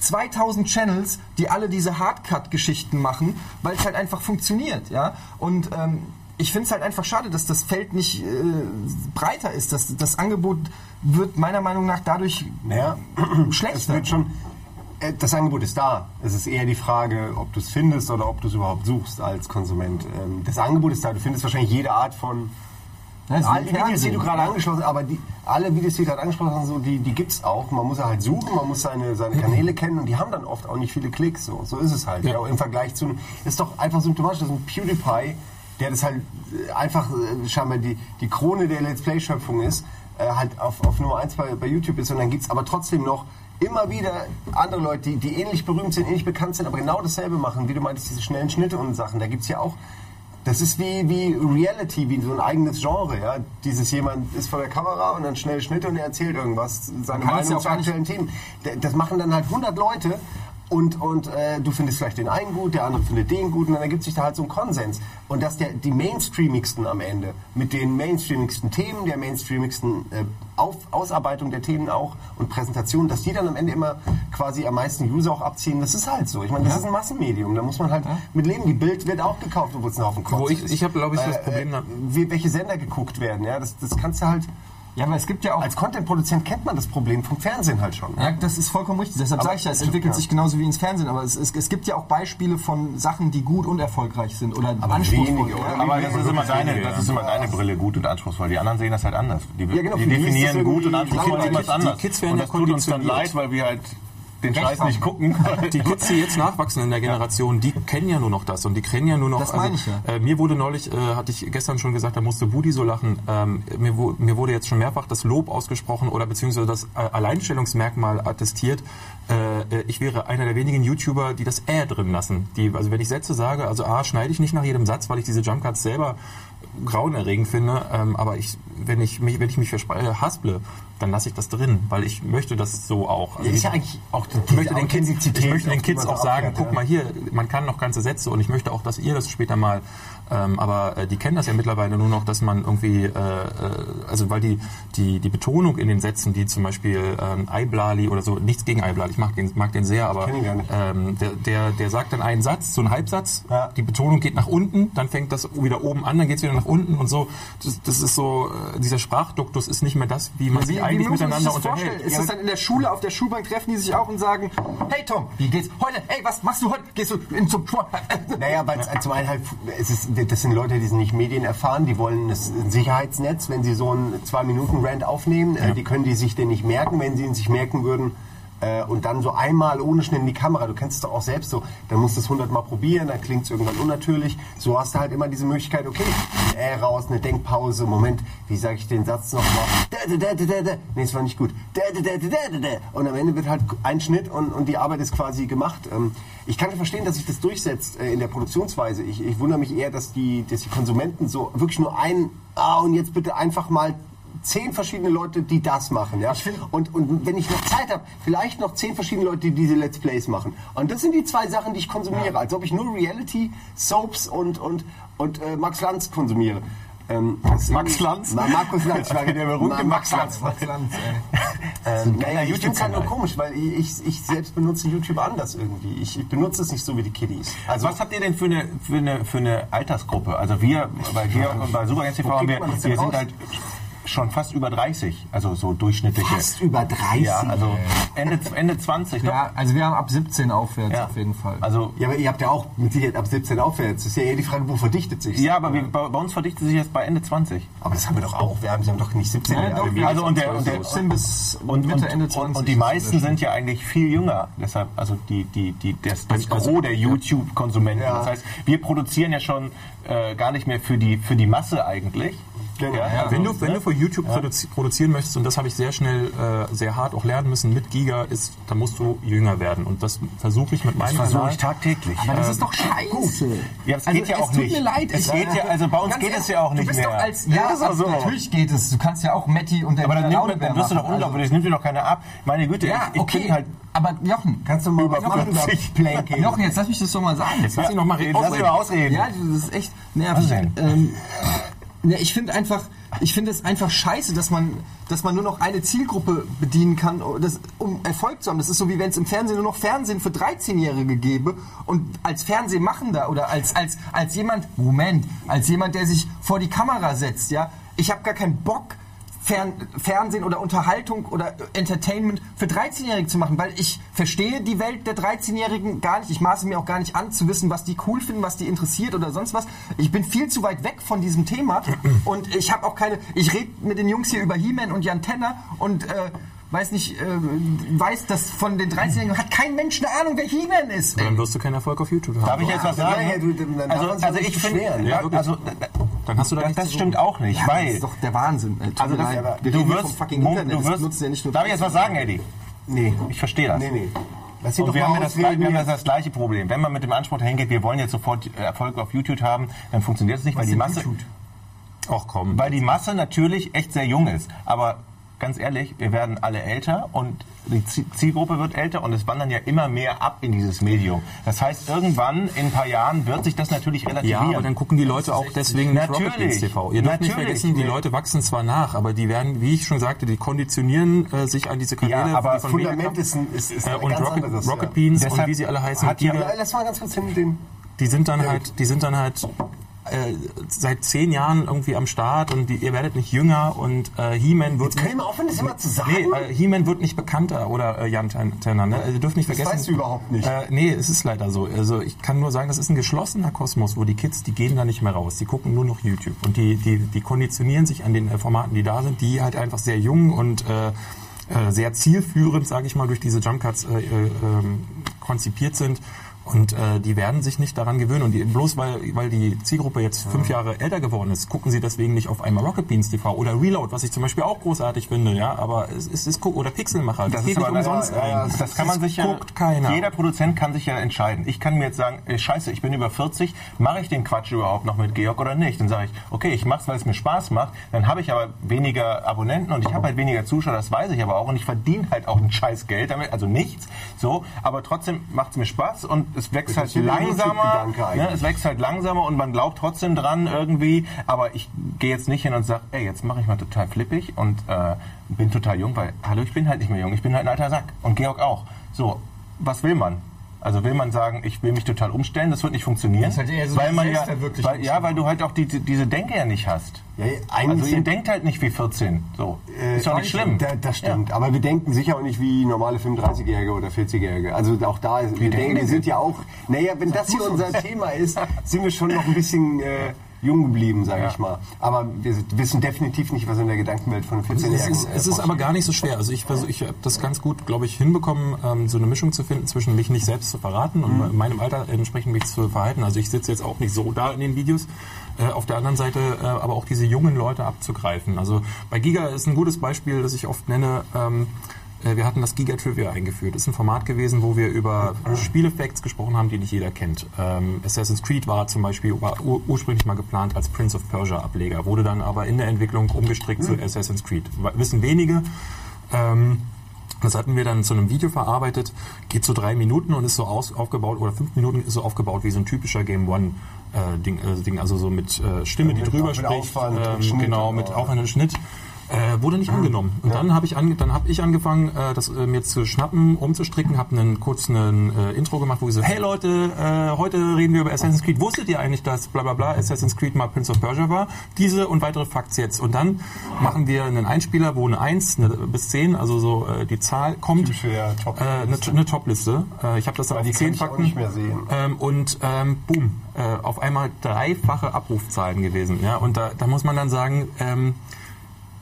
2000 Channels, die alle diese Hardcut-Geschichten machen, weil es halt einfach funktioniert, ja. Und ähm, ich finde es halt einfach schade, dass das Feld nicht äh, breiter ist. Das, das Angebot wird meiner Meinung nach dadurch Naja, es schlechter. wird schon. Äh, Das Angebot ist da. Es ist eher die Frage, ob du es findest oder ob du es überhaupt suchst als Konsument. Ähm, Das Angebot ist da. Du findest wahrscheinlich jede Art von. Ja, das Alle Videos, die du gerade angeschlossen hast, aber die, alle Videos, die du gerade angesprochen hast, so, die, die gibt es auch. Man muss ja halt suchen, man muss seine, seine Kanäle kennen und die haben dann oft auch nicht viele Klicks. So, so ist es halt. Ja. Im Vergleich zu. Ist doch einfach symptomatisch, dass ein PewDiePie, der das halt äh, einfach äh, scheinbar die, die Krone der Let's Play-Schöpfung ist, halt auf, auf Nummer 1 bei, bei YouTube ist und dann gibt es aber trotzdem noch immer wieder andere Leute, die, die ähnlich berühmt sind, ähnlich bekannt sind, aber genau dasselbe machen, wie du meintest, diese schnellen Schnitte und Sachen. Da gibt es ja auch das ist wie, wie Reality, wie so ein eigenes Genre, ja. Dieses jemand ist vor der Kamera und dann schnell Schnitte und er erzählt irgendwas, seine ja Meinung zu aktuellen Themen. Das machen dann halt 100 Leute und, und äh, du findest vielleicht den einen gut, der andere findet den gut und dann ergibt sich da halt so ein Konsens. Und dass der, die mainstreamigsten am Ende mit den mainstreamigsten Themen, der mainstreamigsten äh, Auf, Ausarbeitung der Themen auch und Präsentation, dass die dann am Ende immer quasi am meisten User auch abziehen, das ist halt so. Ich meine, das ist ein Massenmedium, da muss man halt mit leben. Die Bild wird auch gekauft, obwohl es ein Haufen Kotz Wo ich- ist. ich hab, glaub ich, das Problem wie, welche Sender geguckt werden, ja, das, das kannst du halt... Ja, aber es gibt ja auch Als Content-Produzent kennt man das Problem vom Fernsehen halt schon. Ja, das ist vollkommen richtig. Deshalb Aber- sage ich ja, es entwickelt ja. sich genauso wie ins Fernsehen. Aber es, es, es gibt ja auch Beispiele von Sachen, die gut und erfolgreich sind oder Aber anspruchsvoll. wenige, ja. oder? Aber das ist immer deine, Ja. das ist immer deine Brille gut und anspruchsvoll. Die anderen sehen das halt anders. Die, Ja, genau, die definieren gut und anspruchsvoll langweilig. irgendwas Die anders. Kids werden und ja das tut uns dann leid, weil wir halt den Scheiß nicht gucken. Die Kids, die jetzt nachwachsen in der Generation, die kennen ja nur noch das und die kennen ja nur noch. Das meine ich ja. äh, mir wurde neulich, äh, hatte ich gestern schon gesagt, da musste Budi so lachen. Ähm, mir, mir wurde jetzt schon mehrfach das Lob ausgesprochen oder beziehungsweise das äh, Alleinstellungsmerkmal attestiert. Äh, äh, ich wäre einer der wenigen YouTuber, die das Äh drin lassen. Die, also wenn ich Sätze sage, also A, schneide ich nicht nach jedem Satz, weil ich diese Jumpcuts selber grauenerregend finde. Ähm, aber ich, wenn ich mich, wenn ich mich hasple, dann lasse ich das drin, weil ich möchte das so auch. Also ist ja eigentlich auch ich möchte den Kids, ich möchte den Kids auch sagen, guck ja. mal hier, man kann noch ganze Sätze und ich möchte auch, dass ihr das später mal, ähm, aber äh, die kennen das ja mittlerweile nur noch, dass man irgendwie, äh, äh, also weil die, die, die Betonung in den Sätzen, die zum Beispiel ähm, Eiblali oder so, nichts gegen Eiblali, ich mag den, mag den sehr, aber ähm, der, der, der sagt dann einen Satz, so einen Halbsatz, Ja. die Betonung geht nach unten, dann fängt das wieder oben an, dann geht es wieder nach unten und so. Das, das ist so, äh, dieser Sprachduktus ist nicht mehr das, wie man sich eigentlich muss man miteinander sich das vorstellen? unterhält. Ist das dann in der Schule, auf der Schulbank treffen die sich auch und sagen, hey Tom, wie geht's heute? Hey, was machst du heute? Gehst du in zum Sport? Naja, weil es zum einen halt, es ist, das sind Leute, die sind nicht Medien erfahren, die wollen das ein Sicherheitsnetz, wenn sie so einen 2-Minuten-Rant aufnehmen, äh, die können die sich den nicht merken, wenn sie ihn sich merken würden. Äh, und dann so einmal ohne Schnitt in die Kamera, du kennst es doch auch selbst so, dann musst du es 100 Mal probieren, dann klingt es irgendwann unnatürlich. So hast du halt immer diese Möglichkeit, okay, ein Äh raus, eine Denkpause, Moment, wie sage ich den Satz nochmal? Nee, es war nicht gut. Und am Ende wird halt ein Schnitt und, und die Arbeit ist quasi gemacht. Ähm, ich kann verstehen, dass sich das durchsetzt äh, in der Produktionsweise. Ich, ich wundere mich eher, dass die, dass die Konsumenten so wirklich nur ein, ah, und jetzt bitte einfach mal zehn verschiedene Leute, die das machen. Ja? Und, und wenn ich noch Zeit habe, vielleicht noch zehn verschiedene Leute, die diese Let's Plays machen. Und das sind die zwei Sachen, die ich konsumiere. Als ob ich nur Reality, Soaps und, und, und äh, Max Lanz konsumiere. Ähm, Max Lanz? Ma Markus Lanz, ich war der berühmte Max Lanz. Max Lanz. Ähm, naja, es halt nur komisch, weil ich, ich, selbst benutze YouTube anders irgendwie. Ich, ich benutze es nicht so wie die Kiddies. Also was habt ihr denn für eine, für eine, für eine Altersgruppe? Also wir bei Georg und bei Super TV haben wir, wir sind halt schon fast über 30, also so durchschnittliche. Fast über 30. Ja, also Ende, Ende 20. doch? Ja, also wir haben ab 17 aufwärts Ja. auf jeden Fall. Also Ja, aber ihr habt ja auch mit Sicherheit ab 17 aufwärts. Das ist ja eher die Frage, wo verdichtet sich ja, aber wir, bei, bei uns verdichtet sich jetzt bei Ende 20. Aber das haben wir doch auch. Wir haben, sie haben doch nicht 17 Ja, Jahre. doch, Wir- Also und der, und der 17 bis und, Mitte, und, Ende und, 20. und die meisten sind ja eigentlich viel jünger. Deshalb, also die, die, die, das, das Gros der YouTube-Konsumenten. Ja. Das heißt, wir produzieren ja schon äh, gar nicht mehr für die, für die Masse eigentlich. Genau. Ja, Ja, also, Wenn du, wenn ne? du für YouTube produzi produzieren möchtest, und das habe ich sehr schnell, äh, sehr hart auch lernen müssen mit Giga, ist, da musst du jünger werden. Und das versuche ich mit meinem versuche Kanal. ich tagtäglich. Aber das ist doch scheiße. Ja, es Also, geht ja es auch tut nicht. mir leid. Es geht ja, also bei uns geht es ehrlich, ja auch nicht du bist mehr. Doch als, Ja, also, so. natürlich geht es. Du kannst ja auch Matti und der Aber dann, nimmt, dann wirst du doch unglaublich, das nimmt dir doch keiner ab. Meine Güte, Ja, ich, ich okay. bin halt aber Jochen, Kannst du mal Über? 50. Planking. Jochen, jetzt lass mich das doch mal sagen. Jetzt lass ihn noch mal Lass mich mal ausreden. Ja, das ist echt Was nervig. denn? Ähm, ne, ich finde einfach, ich finde es einfach scheiße, dass man, dass man nur noch eine Zielgruppe bedienen kann, das, um Erfolg zu haben. Das ist so wie wenn es im Fernsehen nur noch Fernsehen für 13-Jährige gäbe und als Fernsehmachender oder als, als, als jemand, Moment, als jemand, der sich vor die Kamera setzt, ja, ich habe gar keinen Bock, Fern Fernsehen oder Unterhaltung oder Entertainment für 13-Jährige zu machen, weil ich verstehe die Welt der 13-Jährigen gar nicht. Ich maße mir auch gar nicht an, zu wissen, was die cool finden, was die interessiert oder sonst was. Ich bin viel zu weit weg von diesem Thema und ich habe auch keine. Ich rede mit den Jungs hier über He-Man und Jan Tenner und äh, weiß nicht, äh, weiß, dass von den 13-Jährigen hat kein Mensch eine Ahnung, wer He-Man ist. Dann wirst du keinen Erfolg auf YouTube haben. Darf ich jetzt was Ja, sagen? ja, du, dann darf also, man sich also auch nicht ich finde. Ja, also, Dann hast du da das, das stimmt auch nicht, Ja, das weil ist doch der Wahnsinn. Äh, tut Also das- leid. Wir du wirst, fucking Mo- Internet. du Das wirst, nutzen ja nicht nur darf ich jetzt was sagen, Eddie? Nee. Ich verstehe das. Nee, nee. Und wir haben, ja das, wir haben jetzt. das gleiche Problem. Wenn man mit dem Anspruch hingeht, wir wollen jetzt sofort Erfolg auf YouTube haben, dann funktioniert es nicht, weil die Masse, Ach komm. weil die Masse natürlich echt sehr jung ist. Aber ganz ehrlich, wir werden alle älter und die Zie- Zielgruppe wird älter und es wandern ja immer mehr ab in dieses Medium. Das heißt, irgendwann in ein paar Jahren wird sich das natürlich relativieren. Ja, aber dann gucken die Leute auch deswegen nicht Natürlich. Rocket Beans TV. Ihr dürft nicht vergessen, die. Leute wachsen zwar nach, aber die werden, wie ich schon sagte, die konditionieren äh, sich an diese Kanäle. Ja, aber von Fundament ist, ein, ist, ist äh, und Rocket, anderes. Rocket ja. Beans und Deshalb wie sie alle heißen. hat die, ja- Ja, lass mal ganz kurz hin mit dem. die sind dann halt, die sind dann halt äh, seit zehn Jahren irgendwie am Start und die, ihr werdet nicht jünger und äh, He-Man wird Jetzt können wir aufhören, das immer zu sagen. Nee, äh, He-Man wird nicht bekannter oder äh, Jan Ten- Tenner. Ne? Ihr dürft nicht Das vergessen. weißt du überhaupt nicht. Äh, nee, es ist leider so. Also ich kann nur sagen, das ist ein geschlossener Kosmos, wo die Kids, die gehen da nicht mehr raus. Die gucken nur noch YouTube und die, die, die konditionieren sich an den äh, Formaten, die da sind, die halt einfach sehr jung und äh, äh, sehr zielführend, sage ich mal, durch diese Jump Cuts äh, äh, ähm, konzipiert sind. Und äh, die werden sich nicht daran gewöhnen. Und die, bloß weil, weil die Zielgruppe jetzt fünf Jahre älter geworden ist, gucken sie deswegen nicht auf einmal Rocket Beans TV oder Reload, was ich zum Beispiel auch großartig finde. Ja, aber es ist, es oder Pixelmacher. Das, geht nicht aber- umsonst ja, ja, ein. Das kann man sich ja. guckt keiner. Jeder Produzent kann sich ja entscheiden. Ich kann mir jetzt sagen, ey, scheiße, ich bin über 40, mache ich den Quatsch überhaupt noch mit Georg oder nicht? Dann sage ich, okay, ich mache es, weil es mir Spaß macht. Dann habe ich aber weniger Abonnenten und ich habe halt weniger Zuschauer, das weiß ich aber auch. Und ich verdiene halt auch ein scheiß Geld damit, also nichts. So, aber trotzdem macht es mir Spaß und es wächst halt langsamer. Ne, es wächst halt langsamer und man glaubt trotzdem dran irgendwie. Aber ich gehe jetzt nicht hin und sage, ey, jetzt mache ich mal total flippig und äh, bin total jung, weil, hallo, ich bin halt nicht mehr jung, ich bin halt ein alter Sack. Und Georg auch. So, was will man? Also will man sagen, ich will mich total umstellen, das wird nicht funktionieren. Das ist halt eher so weil man ja, weil, ja, weil du halt auch die, die, diese Denke ja nicht hast. Ja, Also ihr denkt halt nicht wie 14. So. Äh, ist doch nicht schlimm. Da, das stimmt. Aber wir denken sicher auch nicht wie normale 35-Jährige oder 40-Jährige. Also auch da, ist, wir denken denken, wir wir? sind ja auch, naja, wenn das hier unser Thema ist, sind wir schon noch ein bisschen äh, jung geblieben, sage Ja. ich mal. Aber wir wissen definitiv nicht, was in der Gedankenwelt von einem Es 14-Jährigen ist, es ist aber gar nicht so schwer. Also ich versuche, ich habe das ganz gut, glaube ich, hinbekommen, ähm, so eine Mischung zu finden zwischen mich nicht selbst zu verraten und meinem Alter entsprechend mich zu verhalten. Also ich sitze jetzt auch nicht so da in den Videos. Äh, auf der anderen Seite äh, aber auch diese jungen Leute abzugreifen. Also bei Giga ist ein gutes Beispiel, das ich oft nenne. Ähm, äh, wir hatten das Giga Trivia eingeführt. Das ist ein Format gewesen, wo wir über Spieleffekte gesprochen haben, die nicht jeder kennt. Ähm, Assassin's Creed war zum Beispiel war ur ursprünglich mal geplant als Prince of Persia Ableger, wurde dann aber in der Entwicklung umgestrickt zu Assassin's Creed. Wissen wenige. Ähm, das hatten wir dann zu einem Video verarbeitet, geht so drei Minuten und ist so aus, aufgebaut, oder fünf Minuten ist so aufgebaut wie so ein typischer Game One äh, Ding, äh, Ding, also so mit äh, Stimme, die mit- drüber mit spricht, Aufwand und ähm, Schnitt genau, mit. Aufwand und Schnitt. Äh, wurde nicht angenommen. Und dann habe ich, dann hab ich angefangen, äh, das äh, mir zu schnappen, umzustricken, habe einen kurzen äh, Intro gemacht, wo ich so, hey Leute, äh, heute reden wir über Assassin's Creed. Wusstet ihr eigentlich, dass bla bla bla Assassin's Creed mal Prince of Persia war? Diese und weitere Facts jetzt. Und dann machen wir einen Einspieler, wo eine 1 eine, bis 10, also so äh, die Zahl kommt. Ja, Top- äh, eine, eine Top-Liste. Äh, ich habe das da die 10 kann ich auch Fakten. nicht mehr sehen. Ähm, und ähm, boom, äh, auf einmal dreifache Abrufzahlen gewesen. Ja? Und da, da muss man dann sagen, ähm,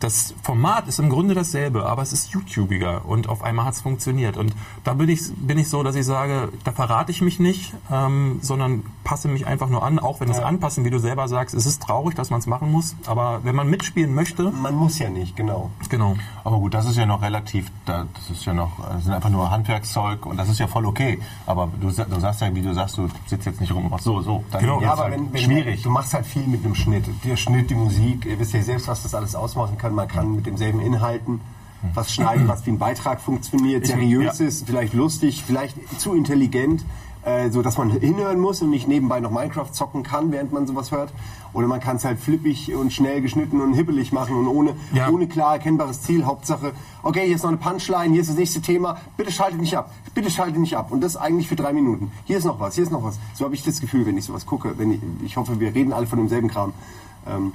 das Format ist im Grunde dasselbe, aber es ist YouTubiger und auf einmal hat es funktioniert. Und da bin ich, bin ich so, dass ich sage, da verrate ich mich nicht, ähm, sondern passe mich einfach nur an, auch wenn es anpassen, wie du selber sagst, es ist traurig, dass man es machen muss, aber wenn man mitspielen möchte, Man muss ja nicht, genau. genau. Aber gut, das ist ja noch relativ, da- das ist ja noch, das sind einfach nur Handwerkszeug und das ist ja voll okay. Aber du, du sagst ja, wie du sagst, du sitzt jetzt nicht rum und machst so, so. Dann Genau. Ja, aber halt wenn, wenn schwierig. du machst halt viel mit einem Schnitt. Der Schnitt, die Musik, ihr wisst ja selbst, was das alles ausmachen kann. Man kann mit demselben Inhalten was schneiden, was wie ein Beitrag funktioniert, seriös ja. ist, vielleicht lustig, vielleicht zu intelligent, äh, so dass man hinhören muss und nicht nebenbei noch Minecraft zocken kann, während man sowas hört. Oder man kann es halt flippig und schnell geschnitten und hibbelig machen und ohne, Ja. ohne klar erkennbares Ziel. Hauptsache, okay, hier ist noch eine Punchline, hier ist das nächste Thema, bitte schaltet nicht ab, bitte schaltet nicht ab. Und das eigentlich für drei Minuten. Hier ist noch was, hier ist noch was. So habe ich das Gefühl, wenn ich sowas gucke. Wenn ich, ich hoffe, wir reden alle von demselben Kram. Ähm,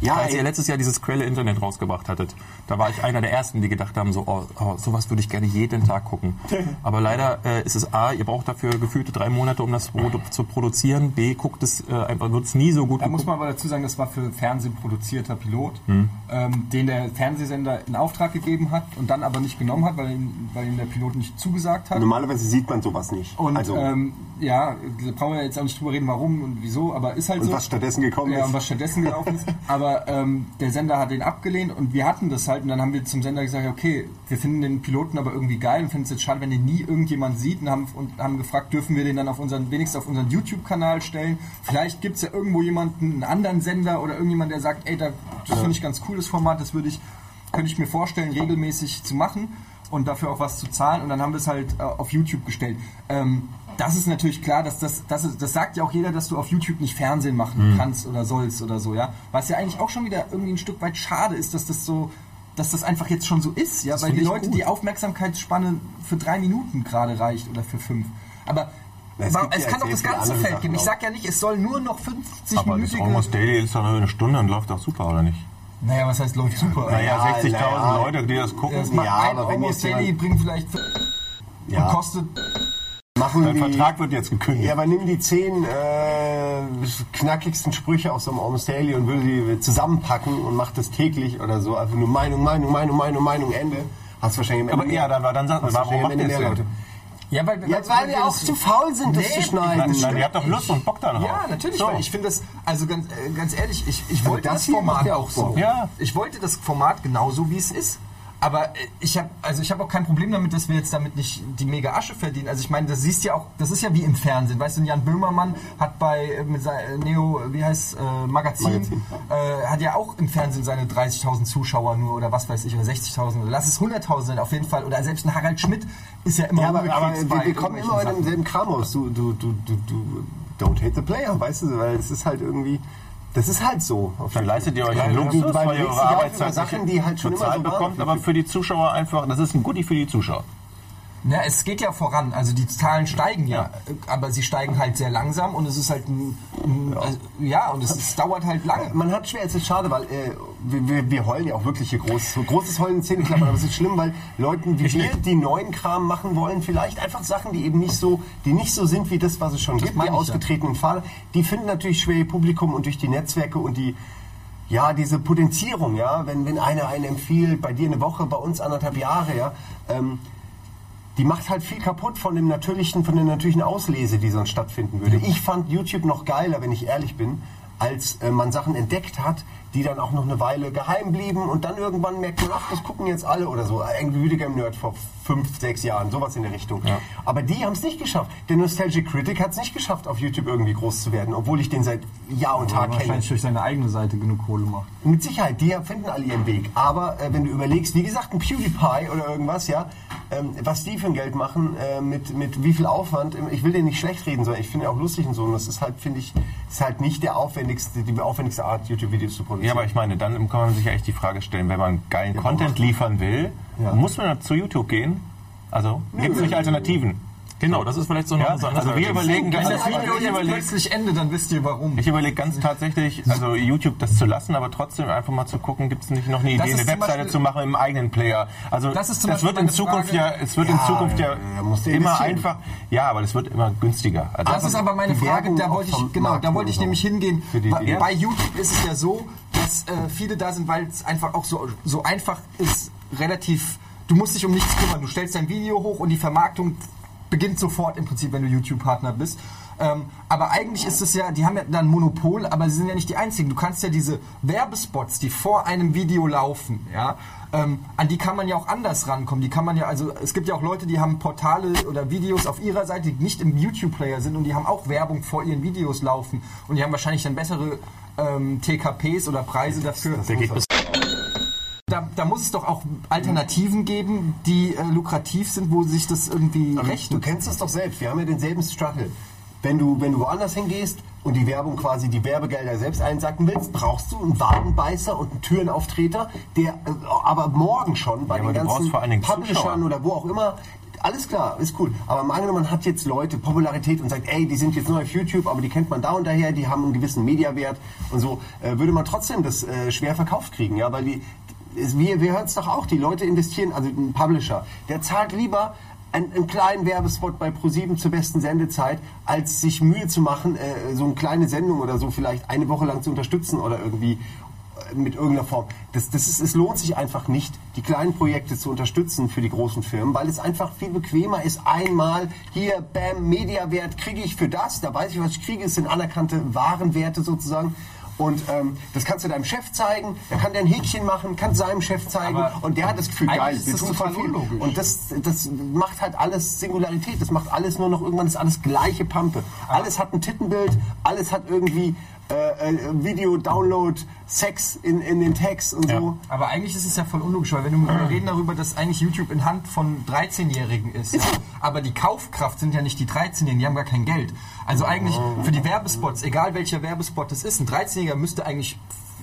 ja, Als ihr letztes Jahr dieses Quelle Internet rausgebracht hattet, da war ich einer der ersten, die gedacht haben, so, oh, oh, sowas würde ich gerne jeden Tag gucken. Aber leider äh, ist es A, ihr braucht dafür gefühlte drei Monate, um das Produkt zu produzieren. B, guckt es äh, einfach, wird es nie so gut Da muss geguckt. man aber dazu sagen, das war für Fernsehen produzierter Pilot, Hm. ähm, den der Fernsehsender in Auftrag gegeben hat und dann aber nicht genommen hat, weil ihm, weil ihm der Pilot nicht zugesagt hat. normalerweise sieht man sowas nicht. Und also, ähm, ja, da brauchen wir jetzt auch nicht drüber reden, warum und wieso, aber ist halt Und so. was stattdessen gekommen ja, ist. und was stattdessen gelaufen ist. Aber ähm, der Sender hat den abgelehnt und wir hatten das halt und dann haben wir zum Sender gesagt, okay, wir finden den Piloten aber irgendwie geil und finden es jetzt schade, wenn den nie irgendjemand sieht und haben, und haben gefragt, dürfen wir den dann auf unseren, wenigstens auf unseren YouTube-Kanal stellen. Vielleicht gibt es ja irgendwo jemanden, einen anderen Sender oder irgendjemand, der sagt, ey, da, das finde ich ganz cool, das Format, das würde ich, könnte ich mir vorstellen, regelmäßig zu machen und dafür auch was zu zahlen. Und dann haben wir es halt äh, auf YouTube gestellt. Ähm, das ist natürlich klar, dass das, das, ist, das sagt ja auch jeder, dass du auf YouTube nicht Fernsehen machen kannst oder sollst oder so, ja. Was ja eigentlich auch schon wieder irgendwie ein Stück weit schade ist, dass das so, dass das einfach jetzt schon so ist, ja, weil die Leute gut. die Aufmerksamkeitsspanne für drei Minuten gerade reicht oder für fünf. Aber Es gibt es ja kann doch das ganze Feld Sachen geben. Ich sag ja nicht, es soll nur noch Aber das 50-minütige. Almost Daily ist doch nur eine Stunde und läuft auch super, oder nicht? Naja, was heißt läuft super? Naja, Ja, 60.000 naja. Leute, die das gucken. Das Ja, ein aber Almost Daily bringt vielleicht Ja. und kostet machen Dein die, Vertrag wird jetzt gekündigt. Ja, aber nimm die zehn äh, knackigsten Sprüche aus so einem Almost Daily und würde die zusammenpacken und macht das täglich oder so. Einfach nur Meinung, Meinung, Meinung, Meinung, Meinung, Ende. Hast wahrscheinlich am Aber Ende ja, dann, war- dann sagt hast warum macht Ende ihr mehr das Leute. Ja, weil, Ja, weil wir auch zu faul sind, das Nee, zu ich schneiden. meine, Nein, ihr habt doch Lust und Bock darauf. Ja, natürlich, So. weil ich finde das, also ganz, äh, ganz ehrlich, ich, ich Aber wollte das das, Format ja auch so. Ja. Ich wollte das Format genauso, wie es ist. Aber äh, ich habe also ich habe auch kein Problem damit, dass wir jetzt damit nicht die mega Asche verdienen. Also ich meine, das siehst ja auch, das ist ja wie im Fernsehen. Weißt du, Jan Böhmermann hat bei äh, mit sein, Neo, wie heißt äh, Magazin, Magazin. Äh, hat ja auch im Fernsehen seine 30.000 Zuschauer nur oder was weiß ich oder 60.000 oder lass es 100.000 sein auf jeden Fall oder selbst ein Harald Schmidt ist ja immer Ja, aber, aber wir, wir kommen immer in demselben Kram aus. Du, du, du, du, du don't hate the player, weißt du, weil es ist halt irgendwie, das ist halt so. Dann leistet ihr euch einen ihr legst eure Arbeitszeit Sachen, die halt schon immer so bekommt, aber für die Zuschauer einfach, das ist ein Goodie für die Zuschauer. Ja, es geht ja voran. Also die Zahlen steigen ja, aber sie steigen halt sehr langsam und es ist halt ein, ein ja. Also, ja, und es, es, dauert halt lange. Man hat schwer, es ist schade, weil äh, wir, wir, wir heulen ja auch wirklich hier groß. So großes Heulen in Zähneklappern, aber es ist schlimm, weil Leuten wie wir, die neuen Kram machen wollen, vielleicht einfach Sachen, die eben nicht so, die nicht so sind wie das, was es schon Das gibt, die ausgetretenen Pfade, die finden natürlich schwer ihr Publikum und durch die Netzwerke und die ja, diese Potenzierung, ja, wenn, wenn einer einen empfiehlt, bei dir eine Woche, bei uns anderthalb Jahre, ja, ähm, die macht halt viel kaputt von dem natürlichen, von der natürlichen Auslese, die sonst stattfinden würde. Ich fand YouTube noch geiler, wenn ich ehrlich bin, als äh, man Sachen entdeckt hat, die dann auch noch eine Weile geheim blieben und dann irgendwann merkt man, ach, das gucken jetzt alle oder so. Ein Rüdiger Nerd vor fünf, sechs Jahren, sowas in der Richtung. Ja. Aber die haben es nicht geschafft. Der Nostalgic Critic hat es nicht geschafft, auf YouTube irgendwie groß zu werden, obwohl ich den seit Jahr und Tag kenne. Wahrscheinlich durch seine eigene Seite genug Kohle macht. Mit Sicherheit, die finden alle ihren Weg. Aber äh, wenn du überlegst, wie gesagt, ein PewDiePie oder irgendwas, ja, ähm, was die für ein Geld machen, äh, mit, mit wie viel Aufwand, ich will den nicht schlecht reden, sondern ich finde auch lustig und so. Und das ist halt, finde ich, ist halt nicht der aufwendigste, die aufwendigste Art, YouTube-Videos zu produzieren. Ja, aber ich meine, dann kann man sich ja echt die Frage stellen, wenn man geilen ja, Content liefern will, ja. muss man zu YouTube gehen? Also, gibt es nicht Alternativen? Genau, das ist vielleicht so eine ja, Sache. Also wir überlegen Wenn ganz das Video jetzt plötzlich endet, dann wisst ihr warum. Ich überlege ganz tatsächlich, also YouTube das zu lassen, aber trotzdem einfach mal zu gucken, gibt es nicht noch eine Idee, eine Webseite Beispiel, zu machen im eigenen Player. Also das, ist das wird in Zukunft Frage, ja, es wird in Zukunft ja, immer einfach. Ja, aber das wird immer günstiger. Also das ist aber meine Frage, da wollte ich genau, da wollte ich nämlich hingehen. Bei, bei YouTube ist es ja so, dass äh, viele da sind, weil es einfach auch so so einfach ist, relativ. Du musst dich um nichts kümmern. Du stellst dein Video hoch und die Vermarktung beginnt sofort im Prinzip, wenn du YouTube-Partner bist. Ähm, aber eigentlich ist es ja, die haben ja dann Monopol, aber sie sind ja nicht die einzigen. Du kannst ja diese Werbespots, die vor einem Video laufen, ja, ähm, an die kann man ja auch anders rankommen. Die kann man ja, also es gibt ja auch Leute, die haben Portale oder Videos auf ihrer Seite, die nicht im YouTube-Player sind und die haben auch Werbung vor ihren Videos laufen und die haben wahrscheinlich dann bessere ähm, TKPs oder Preise dafür. Der geht da, da, muss es doch auch Alternativen geben, die äh, lukrativ sind, wo sich das irgendwie rechnet. Du kennst das doch selbst. Wir haben ja denselben Struggle. Wenn du, wenn du woanders hingehst und die Werbung quasi die Werbegelder selbst einsacken willst, brauchst du einen Wadenbeißer und einen Türenauftritter, der äh, aber morgen schon bei Ja, den ganzen Publishern oder wo auch immer alles klar, ist cool. Aber mal angenommen, man hat jetzt Leute, Popularität und sagt, ey, die sind jetzt neu auf YouTube, aber die kennt man da und daher, die haben einen gewissen Mediawert und so, äh, würde man trotzdem das äh, schwer verkauft kriegen, ja, weil die, es- wir, wir hören es doch auch, die Leute investieren, also ein Publisher, der zahlt lieber einen, einen kleinen Werbespot bei ProSieben zur besten Sendezeit, als sich Mühe zu machen, äh, so eine kleine Sendung oder so vielleicht eine Woche lang zu unterstützen oder irgendwie äh, mit irgendeiner Form. Das, das ist, es lohnt sich einfach nicht, die kleinen Projekte zu unterstützen für die großen Firmen, weil es einfach viel bequemer ist. Einmal hier, bam, Mediawert kriege ich für das, da weiß ich, was ich kriege, es sind anerkannte Warenwerte sozusagen. Und ähm, das kannst du deinem Chef zeigen, der kann dir ein Häkchen machen, kann seinem Chef zeigen Aber und der hat das Gefühl, geil, ist wir das tun voll total viel. Und das, das macht halt alles Singularität, das macht alles nur noch, irgendwann ist alles gleiche Pampe. Alles hat ein Tittenbild, alles hat irgendwie äh, äh, Video, Download, Sex in, in den Tags und so. Aber eigentlich ist es ja voll unlogisch, weil wenn du, wir reden darüber, dass eigentlich YouTube in Hand von 13-Jährigen ist. Ja? Aber die Kaufkraft sind ja nicht die 13-Jährigen, die haben gar kein Geld. Also eigentlich für die Werbespots, egal welcher Werbespot es ist, ein 13-Jähriger müsste eigentlich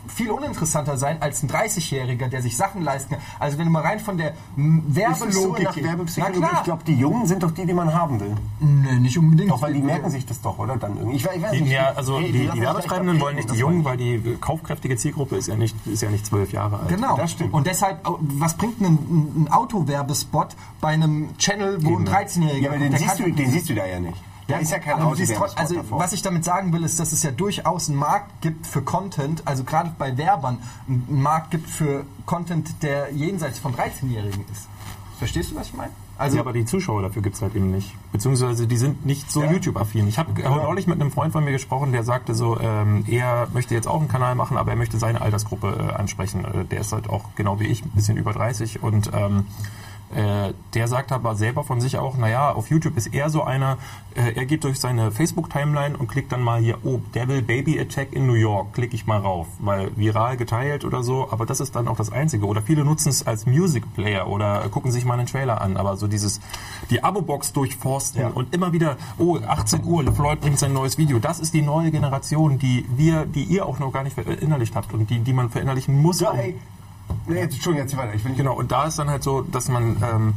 viel uninteressanter sein als ein 30-Jähriger, der sich Sachen leisten kann. Also wenn du mal rein von der m, Ist es so Werbelogik Werbepsychologie? Na Ich klar. glaube, die Jungen sind doch die, die man haben will. Nee, nicht unbedingt. Doch, weil die merken sich das doch, oder? Dann irgendwie. Ich, weiß- ich weiß nicht. Ja, also Hey, die, die lassen Werbetreibenden wollen nicht die Jungen, weil die kaufkräftige Zielgruppe ist ja nicht, ist ja nicht zwölf Jahre alt. Genau. Das stimmt. Und deshalb, was bringt ein, ein, Autowerbespot bei einem Channel, wo ein 13-Jähriger Ja, aber den siehst, du, den siehst du da ja nicht. Da ist ja kein trotz- also davor. was ich damit sagen will, ist, dass es ja durchaus einen Markt gibt für Content, also gerade bei Werbern, einen Markt gibt für Content, der jenseits von 13-Jährigen ist. Verstehst du, was ich meine? Also, ja, aber die Zuschauer dafür gibt's halt eben nicht. Beziehungsweise die sind nicht so YouTube-affin. Ich habe hab neulich mit einem Freund von mir gesprochen, der sagte so, ähm, er möchte jetzt auch einen Kanal machen, aber er möchte seine Altersgruppe äh, ansprechen. Äh, der ist halt auch genau wie ich, ein bisschen über 30 und ähm, äh, der sagt aber selber von sich auch, naja, auf YouTube ist er so einer, äh, er geht durch seine Facebook-Timeline und klickt dann mal hier, oh, Devil Baby Attack in New York, klicke ich mal rauf, weil viral geteilt oder so, aber das ist dann auch das Einzige. Oder viele nutzen es als Music Player oder gucken sich mal einen Trailer an, aber so dieses, die Abo-Box durchforsten Ja. und immer wieder, oh, 18 Uhr, Floyd bringt sein neues Video, das ist die neue Generation, die wir, die ihr auch noch gar nicht verinnerlicht habt und die, die man verinnerlichen muss. Ja, um- ey. Nee, jetzt, Entschuldigung, jetzt weiter. Ich nicht Genau, und da ist dann halt so, dass man ähm,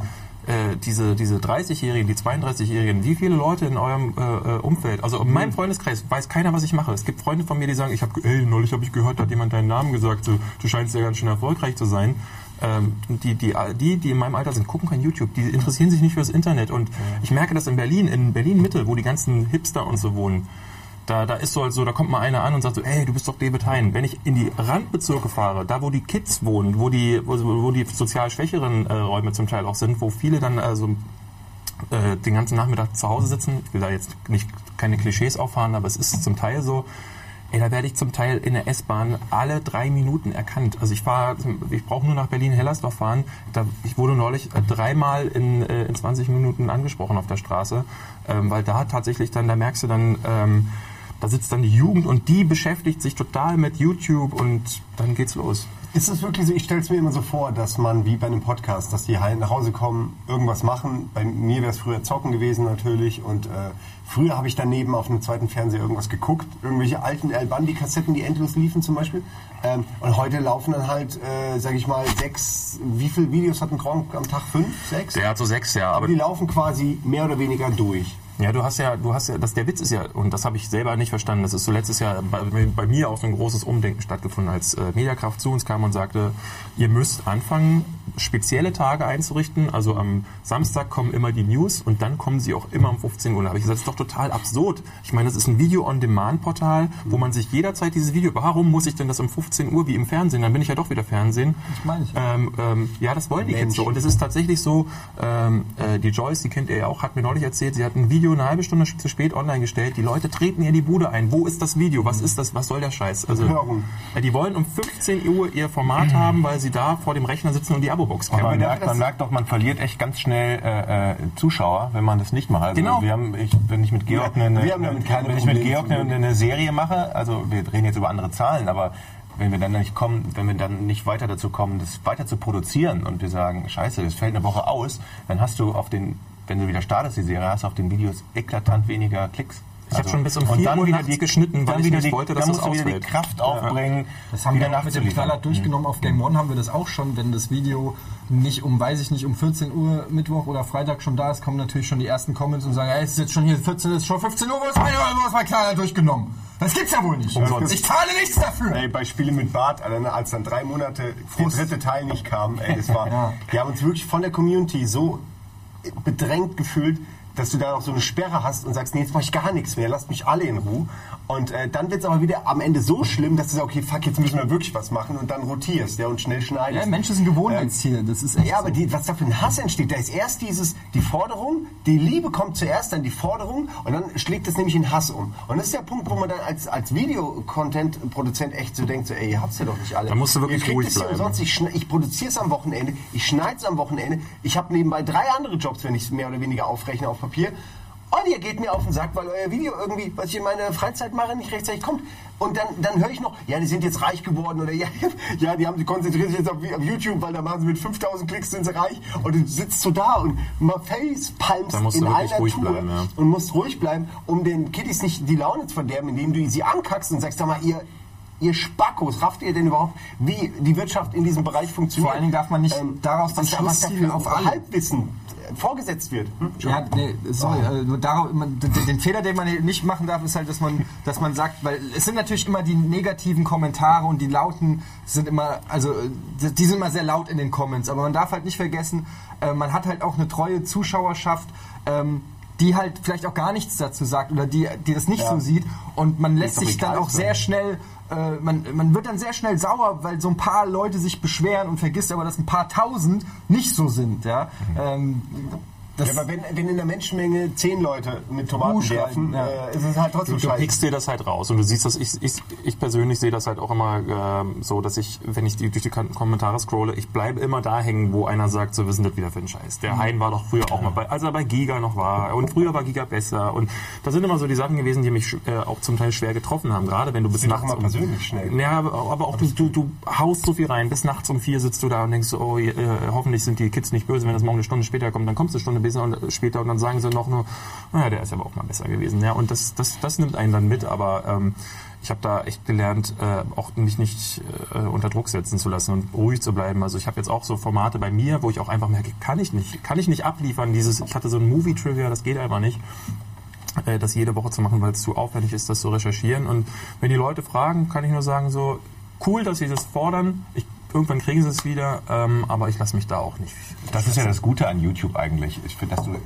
äh, diese, diese 30-Jährigen, die 32-Jährigen, wie viele Leute in eurem äh, äh, Umfeld, also in meinem Freundeskreis weiß keiner, was ich mache. Es gibt Freunde von mir, die sagen, ich habe, ey, neulich habe ich gehört, da hat jemand deinen Namen gesagt, so, du scheinst ja ganz schön erfolgreich zu sein. Ähm, die, die, die, die in meinem Alter sind, gucken kein YouTube, die interessieren sich nicht fürs Internet. Und ich merke das in Berlin, in Berlin-Mitte, wo die ganzen Hipster und so wohnen. Da, da ist so, halt so, da kommt mal einer an und sagt so, ey, du bist doch David Hein. Wenn ich in die Randbezirke fahre, da wo die Kids wohnen, wo die, wo, die sozial schwächeren äh, Räume zum Teil auch sind, wo viele dann also äh, den ganzen Nachmittag zu Hause sitzen, ich will da jetzt nicht keine Klischees auffahren, aber es ist zum Teil so, ey, da werde ich zum Teil in der S-Bahn alle drei Minuten erkannt. Also ich fahre, ich brauche nur nach Berlin-Hellersdorf fahren. Da, ich wurde neulich äh, dreimal in, äh, in 20 Minuten angesprochen auf der Straße, ähm, weil da tatsächlich dann, da merkst du dann, ähm, da sitzt dann die Jugend und die beschäftigt sich total mit YouTube und dann geht's los. Ist es wirklich so, ich stelle es mir immer so vor, dass man wie bei einem Podcast, dass die heim nach Hause kommen, irgendwas machen. Bei mir wäre es früher Zocken gewesen natürlich und äh, früher habe ich daneben auf einem zweiten Fernseher irgendwas geguckt. Irgendwelche alten El Bandi-Kassetten, die endlos liefen zum Beispiel. Ähm, und heute laufen dann halt, äh, sage ich mal, sechs, wie viele Videos hat ein Gronk am Tag? Fünf, sechs? Der hat so sechs, ja, aber Die laufen quasi mehr oder weniger durch. Ja, du hast ja, du hast ja, das, der Witz ist ja, und das habe ich selber nicht verstanden, das ist so letztes Jahr bei, bei mir auch so ein großes Umdenken stattgefunden, als äh, Mediakraft zu uns kam und sagte, ihr müsst anfangen, spezielle Tage einzurichten, also am Samstag kommen immer die News und dann kommen sie auch immer um 15 Uhr. Da habe ich gesagt, das ist doch total absurd. Ich meine, das ist ein Video-on-Demand-Portal, wo man sich jederzeit dieses Video, warum muss ich denn das um 15 Uhr wie im Fernsehen? Dann bin ich ja doch wieder Fernsehen. Das meine ich ja. Ähm, ähm, ja, das wollen die. Kids so. Und es ist tatsächlich so, ähm, äh, die Joyce, die kennt ihr ja auch, hat mir neulich erzählt, sie hat ein Video eine halbe Stunde zu spät online gestellt. Die Leute treten ihr die Bude ein. Wo ist das Video? Was ist das? Was soll der Scheiß? Also, äh, die wollen um 15 Uhr ihr Format haben, weil sie da vor dem Rechner sitzen und die Abo-Box Aber man merkt, man merkt doch, man verliert echt ganz schnell äh, äh, Zuschauer, wenn man das nicht macht. Also Genau. wir haben, ich, wenn ich mit Georg Ja, eine, wir haben damit keine wenn ich mit Probleme Georg eine, eine Serie mache, also wir reden jetzt über andere Zahlen, aber wenn wir dann nicht kommen, wenn wir dann nicht weiter dazu kommen, das weiter zu produzieren und wir sagen, scheiße, das fällt eine Woche aus, dann hast du auf den, wenn du wieder startest die Serie, hast du auf den Videos eklatant weniger Klicks. Ich hab schon bis um und 4 dann Uhr wieder nachts die, geschnitten, weil dann ich wieder nicht die, wollte, dass dann das musst du wieder die ausfällt. Kraft aufbringen, Das haben wir auch mit dem. Knaller durchgenommen. Auf Game One haben wir das auch schon. Wenn das Video nicht um, weiß ich nicht, um 14 Uhr Mittwoch oder Freitag schon da ist, kommen natürlich schon die ersten Comments und sagen, hey, es ist jetzt schon hier 14, es ist schon 15 Uhr, wo ist mein, wo ist mein Knaller durchgenommen? Das gibt's ja wohl nicht. Umsonst. Ich zahle nichts dafür. Ey, bei Spiele mit Bart, ne, als dann drei Monate der dritte Teil nicht kam, ey, das war, Ja. wir haben uns wirklich von der Community so bedrängt gefühlt, dass du da auch so eine Sperre hast und sagst, nee, jetzt mach ich gar nichts mehr, lasst mich alle in Ruhe. Und äh, dann wird's aber wieder am Ende so schlimm, dass du sagst, okay, fuck, jetzt müssen wir wirklich was machen und dann rotierst ja, und schnell schneidest. Ja, Mensch ist ein Gewohnheitstier. Das ist echt Ja, aber so. die, was da für ein Hass entsteht, da ist erst dieses, die Forderung, die Liebe kommt zuerst, dann die Forderung und dann schlägt es nämlich in Hass um. Und das ist der Punkt, wo man dann als, als Video-Content-Produzent echt so denkt, so, ey, ihr habt's ja doch nicht alle. Da musst du wirklich ruhig es bleiben. Umsonst. Ich, ich produziere es am Wochenende, ich schneide es am Wochenende, ich habe nebenbei drei andere Jobs, wenn ich es mehr oder weniger aufrechne auf Papier. Und ihr geht mir auf den Sack, weil euer Video irgendwie, was ich in meiner Freizeit mache, nicht rechtzeitig kommt. Und dann, dann höre ich noch, ja, die sind jetzt reich geworden oder ja, ja die haben sich konzentriert sich jetzt auf, auf YouTube, weil da machen sie mit 5000 Klicks sind sie reich. Und du sitzt so da und mal facepalmst in einer ruhig Tour bleiben, ja. und musst ruhig bleiben, um den Kiddies nicht die Laune zu verderben, indem du sie ankackst und sagst, sag mal, ihr, ihr Spackos, rafft ihr denn überhaupt, wie die Wirtschaft in diesem Bereich funktioniert? Vor allen Dingen darf man nicht daraus was, den da- was da Schluss ziehen für auf alle. Halbwissen äh, vorgesetzt wird. Hm? Ja, nee, sorry, äh, nur darauf, man, den, Fehler, den man nicht machen darf, ist halt, dass man, dass man sagt, weil es sind natürlich immer die negativen Kommentare und die lauten sind immer, also äh, die sind immer sehr laut in den Comments, aber man darf halt nicht vergessen, man hat halt auch eine treue Zuschauerschaft, ähm, die halt vielleicht auch gar nichts dazu sagt oder die, die das nicht Ja. so sieht. Und man lässt sich dann auch sehr schnell, äh, man, man wird dann sehr schnell sauer, weil so ein paar Leute sich beschweren und vergisst aber, dass ein paar tausend nicht so sind. Ja? Ähm, das, Ja, aber wenn, wenn in der Menschenmenge zehn Leute mit Tomaten schreien, werfen, ja. äh, ist es halt trotzdem Du, du scheiße. pickst dir das halt raus und du siehst das, ich, ich, ich persönlich sehe das halt auch immer ähm, so, dass ich, wenn ich die, durch die Kom- Kommentare scrolle, ich bleibe immer da hängen, wo einer sagt, so, denn das wieder für ein Scheiß? Der Hein war doch früher auch mal bei, als er bei Giga noch war und früher war Giga besser und das sind immer so die Sachen gewesen, die mich äh, auch zum Teil schwer getroffen haben, gerade wenn du bis nachts... immer persönlich schnell. Ja, aber, aber auch du, du, du haust so viel rein, bis nachts um vier sitzt du da und denkst so, oh, äh, hoffentlich sind die Kids nicht böse, wenn das morgen eine Stunde später kommt, dann kommst du eine Stunde und, äh, später und dann sagen sie noch nur, naja, der ist aber auch mal besser gewesen. Ja, und das, das, das nimmt einen dann mit, aber ähm, ich habe da echt gelernt, äh, auch mich nicht äh, unter Druck setzen zu lassen und ruhig zu bleiben. Also ich habe jetzt auch so Formate bei mir, wo ich auch einfach merke, kann ich nicht, kann ich nicht abliefern. Dieses, ich hatte so ein Movie-Trivia, das geht einfach nicht äh, das jede Woche zu machen, weil es zu aufwendig ist, das zu recherchieren. Und wenn die Leute fragen, kann ich nur sagen, so cool, dass sie das fordern. Ich, irgendwann kriegen sie es wieder, ähm, aber ich lasse mich da auch nicht. Das ist ja das Gute an YouTube eigentlich. Ich finde, dass du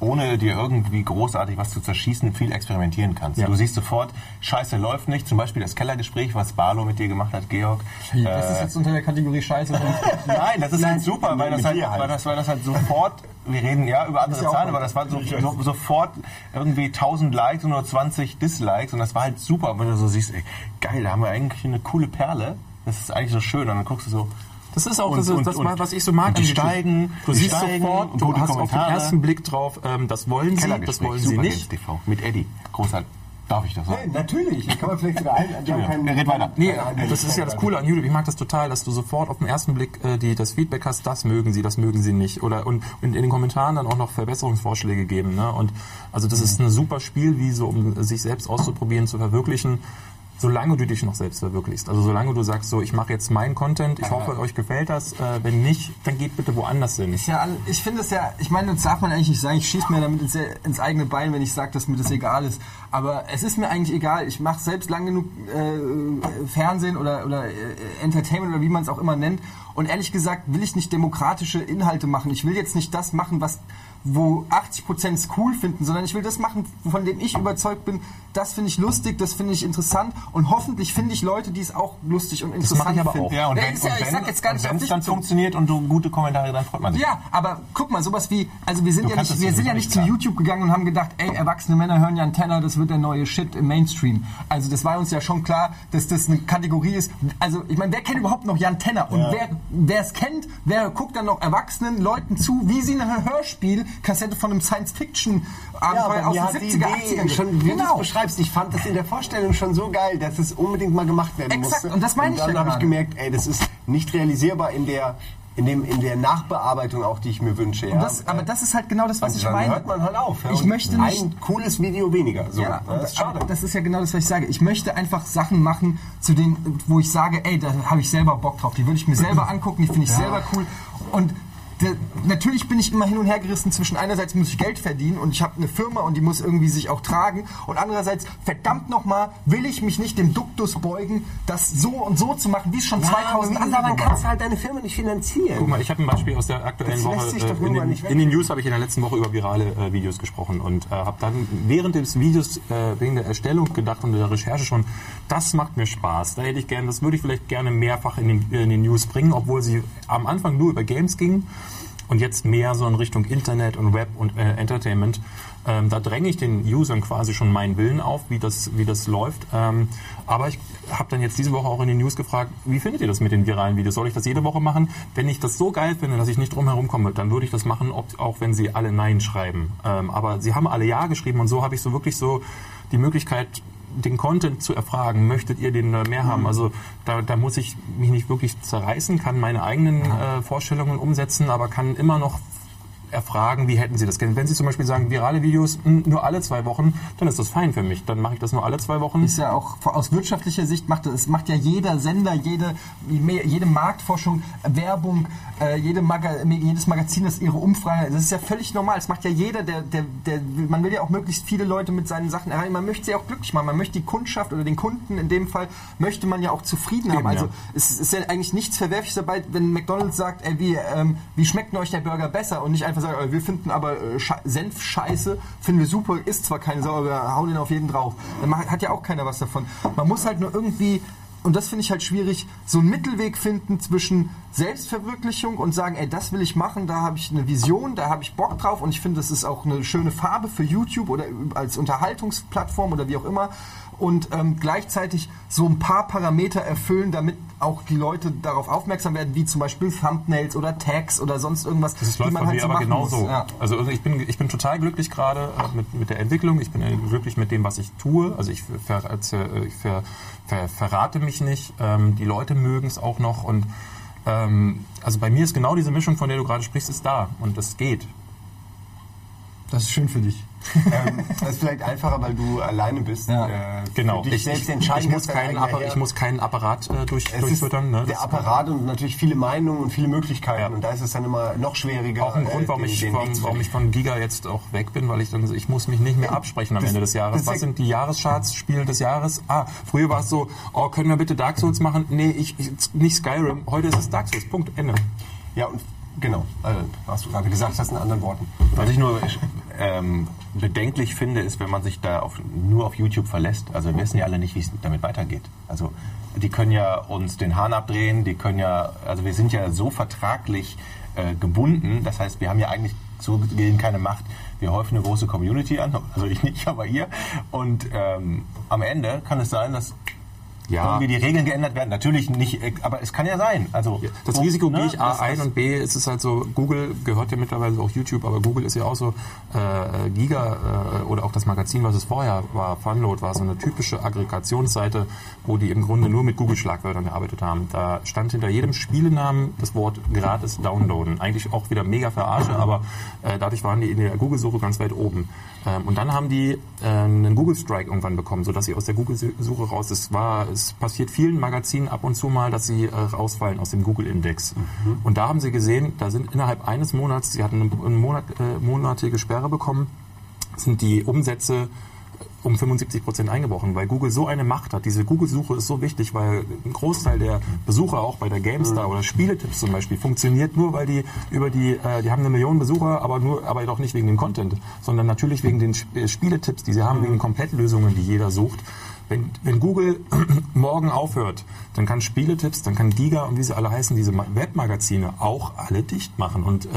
ohne dir irgendwie großartig was zu zerschießen, viel experimentieren kannst. Ja. Du siehst sofort, Scheiße läuft nicht. Zum Beispiel das Kellergespräch, was Barlo mit dir gemacht hat, Georg. das ist Äh, jetzt unter der Kategorie Scheiße. Nein, das ist halt super, weil das halt, halt. weil das, weil das halt sofort, wir reden ja über andere ja Zahlen, aber das war so, so, sofort irgendwie 1000 Likes und nur 20 Dislikes und das war halt super. Und wenn du so siehst, ey, geil, da haben wir eigentlich eine coole Perle. Das ist eigentlich so schön. Und dann guckst du so, Das ist auch Und- das, ist und- das und- was ich so mag. die steigen, Du die siehst steigen sofort, du hast auf den Kommentare. ersten Blick drauf, ähm, das wollen sie, das wollen sie nicht. TV mit Eddie. Großartig. Darf ich das sagen? Hey, natürlich, das kann man vielleicht sogar ein. Haben keinen, Red weiter. Nee, keine das ist ja das Coole an YouTube. Ich mag das total, dass du sofort auf den ersten Blick äh, die, das Feedback hast, das mögen sie, das mögen sie nicht. Oder und, und in den Kommentaren dann auch noch Verbesserungsvorschläge geben. Ne? Und also das ist ein super Spielwiese, um sich selbst auszuprobieren, zu verwirklichen. Solange du dich noch selbst verwirklichst. Also solange du sagst, so ich mache jetzt meinen Content, ich hoffe, euch gefällt das. Äh, wenn nicht, dann geht bitte woanders hin. Ist ja, all- ich finde es ja, ich meine, das darf man eigentlich nicht sagen. Ich schieße mir damit ins, ins eigene Bein, wenn ich sage, dass mir das egal ist. Aber es ist mir eigentlich egal. Ich mache selbst lang genug äh, Fernsehen oder, oder äh, Entertainment oder wie man es auch immer nennt. Und ehrlich gesagt will ich nicht demokratische Inhalte machen. Ich will jetzt nicht das machen, was wo 80% es cool finden, sondern ich will das machen, von dem ich überzeugt bin, das finde ich lustig, das finde ich interessant und hoffentlich finde ich Leute, die es auch lustig und interessant mache ich aber finden. auch. Ja, und wenn ja, es dann funktioniert und du gute Kommentare, dann freut man sich. Ja, aber guck mal, sowas wie, also wir sind Du ja nicht, wir ja sind ja nicht zu. YouTube gegangen und haben gedacht, ey, erwachsene Männer hören Jan Tenner, das wird der neue Shit im Mainstream. Also das war uns ja schon klar, dass das eine Kategorie ist. Also ich meine, wer kennt überhaupt noch Jan Tenner? Und wer, wer es kennt, wer guckt dann noch erwachsenen Leuten zu, wie sie eine Hörspiel-Kassette von einem Science-Fiction-Abenteuer Ja, aus den hat die 70er, Idee 80ern schon, wie du Genau. es beschreibst, ich fand das in der Vorstellung schon so geil, dass es unbedingt mal gemacht werden Exakt, musste. und das meine ich dann ja habe ich gemerkt, ey, das ist nicht realisierbar in der in dem in der Nachbearbeitung auch, die ich mir wünsche. Ja. Und das, aber das ist halt genau das, was Und ich dann meine. hört man halt auf. Ja. Ich Und möchte nicht- ein cooles Video weniger. So. Ja, das ist schade. das ist ja genau das, was ich sage. Ich möchte einfach Sachen machen, zu denen, wo ich sage, ey, da habe ich selber Bock drauf. Die würde ich mir selber angucken, die finde ich selber cool. Und natürlich bin ich immer hin und her gerissen zwischen einerseits muss ich Geld verdienen und ich habe eine Firma und die muss irgendwie sich auch tragen und andererseits, verdammt nochmal, will ich mich nicht dem Duktus beugen, das so und so zu machen, wie es schon 2000 andere dann kannst du halt deine Firma nicht finanzieren. Guck mal, ich habe ein Beispiel aus der aktuellen Das lässt Woche. sich doch äh, in, den, in den News habe ich in der letzten Woche über virale äh, Videos gesprochen und äh, habe dann während des Videos äh, wegen der Erstellung gedacht und der Recherche schon, das macht mir Spaß. Da hätte ich gerne, das würde ich vielleicht gerne mehrfach in den, in den News bringen, obwohl sie am Anfang nur über Games gingen und jetzt mehr so in Richtung Internet und Web und äh, Entertainment. Ähm, da dränge ich den Usern quasi schon meinen Willen auf, wie das, wie das läuft. Ähm, aber ich habe dann jetzt diese Woche auch in den News gefragt, wie findet ihr das mit den viralen Videos? Soll ich das jede Woche machen? Wenn ich das so geil finde, dass ich nicht drum herum komme, dann würde ich das machen, ob, auch wenn sie alle Nein schreiben. Ähm, aber sie haben alle Ja geschrieben und so habe ich so wirklich so die Möglichkeit, den Content zu erfragen, möchtet ihr den mehr haben? Also da, da muss ich mich nicht wirklich zerreißen, kann meine eigenen äh, Vorstellungen umsetzen, aber kann immer noch erfragen, wie hätten Sie das gerne. Wenn Sie zum Beispiel sagen, virale Videos mh, nur alle zwei Wochen, dann ist das fein für mich. Dann mache ich das nur alle zwei Wochen. ist ja auch aus wirtschaftlicher Sicht macht es macht ja jeder Sender, jede jede Marktforschung, Werbung, äh, jede Maga, jedes Magazin, das ihre Umfrage, das ist ja völlig normal. Das macht ja jeder, der, der, der man will ja auch möglichst viele Leute mit seinen Sachen erreichen. Man möchte sie auch glücklich machen. Man möchte die Kundschaft oder den Kunden in dem Fall möchte man ja auch zufrieden haben. Eben, Also ja. es ist ja eigentlich nichts Verwerfliches dabei, wenn McDonald's sagt, ey, wie, ähm, wie schmeckt denn euch der Burger besser und nicht einfach sagt, äh, wir finden aber äh, Senf scheiße, finden wir super, ist zwar keine Sau, aber wir hauen den auf jeden drauf. Dann hat ja auch keiner was davon. Man muss halt nur irgendwie und das finde ich halt schwierig, so einen Mittelweg finden zwischen Selbstverwirklichung und sagen, ey, das will ich machen, da habe ich eine Vision, da habe ich Bock drauf und ich finde, das ist auch eine schöne Farbe für YouTube oder als Unterhaltungsplattform oder wie auch immer und ähm, gleichzeitig so ein paar Parameter erfüllen, damit auch die Leute darauf aufmerksam werden, wie zum Beispiel Thumbnails oder Tags oder sonst irgendwas, Das läuft bei halt mir aber genauso. muss. Ja. Also ich bin, ich bin total glücklich gerade äh, mit, mit der Entwicklung. Ich bin äh, glücklich mit dem, was ich tue. Also ich, ver, erzähl- ich ver, ver, verrate mich nicht. Ähm, die Leute mögen es auch noch. Und ähm, also bei mir ist genau diese Mischung, von der du gerade sprichst, ist da. Und das geht. Das ist schön für dich. Ähm, das ist vielleicht einfacher, weil du alleine bist. Ja. äh, Genau. Dich Ich, selbst entscheiden ich, muss keinen Apparat, ich muss keinen Apparat äh, durch, durchfüttern. Ne? der Das- Apparat und natürlich viele Meinungen und viele Möglichkeiten. Ja. Und da ist es dann immer noch schwieriger. auch ein Grund, äh, warum den- ich, den warum, zu warum ich von Giga jetzt auch weg bin, weil ich dann, ich muss mich nicht mehr absprechen am Das- Ende des Jahres. Was sind die Jahrescharts, Spiele des Jahres? Ah, früher war es so, oh, können wir bitte Dark Souls machen? Nee, ich, ich, nicht Skyrim. Heute ist es Dark Souls. Punkt. Ende. Ja, und genau. Also, was du gerade gesagt hast, in anderen Worten. Was ich nur ähm, bedenklich finde, ist, wenn man sich da auf, nur auf YouTube verlässt. Also wir wissen ja alle nicht, wie es damit weitergeht. Also die können ja uns den Hahn abdrehen, die können ja, also wir sind ja so vertraglich äh, gebunden. Das heißt, wir haben ja eigentlich so gesehen keine Macht. Wir häufen eine große Community an, also ich nicht, aber ihr. Und ähm, am Ende kann es sein, dass Ja. irgendwie die Regeln geändert werden. Natürlich nicht, äh, aber es kann ja sein. Also Das Risiko ne, gehe ich A das- ein das- und B ist es halt so, Google gehört ja mittlerweile auch YouTube, aber Google ist ja auch so, äh, Giga äh, oder auch das Magazin, was es vorher war, Funload, war so eine typische Aggregationsseite, wo die im Grunde nur mit Google-Schlagwörtern gearbeitet haben. Da stand hinter jedem Spielenamen das Wort gratis downloaden. Eigentlich auch wieder mega verarsche, aber äh, dadurch waren die in der Google-Suche ganz weit oben. Ähm, und dann haben die äh, einen Google-Strike irgendwann bekommen, sodass sie aus der Google-Suche raus, es war, es passiert vielen Magazinen ab und zu mal, dass sie äh, rausfallen aus dem Google-Index. Und da haben sie gesehen, da sind innerhalb eines Monats, sie hatten eine, eine Monat, äh, monatige Sperre bekommen, sind die Umsätze um 75 Prozent eingebrochen, weil Google so eine Macht hat. Diese Google-Suche ist so wichtig, weil ein Großteil der Besucher auch bei der GameStar oder Spieletipps zum Beispiel funktioniert nur, weil die über die, äh, die haben eine Million Besucher, aber nur, aber doch nicht wegen dem Content, sondern natürlich wegen den äh, Spieletipps, die sie haben, wegen den Komplettlösungen, die jeder sucht. Wenn, wenn Google morgen aufhört, dann kann Spieletipps, dann kann Giga und wie sie alle heißen, diese Ma- Webmagazine auch alle dicht machen. Und äh,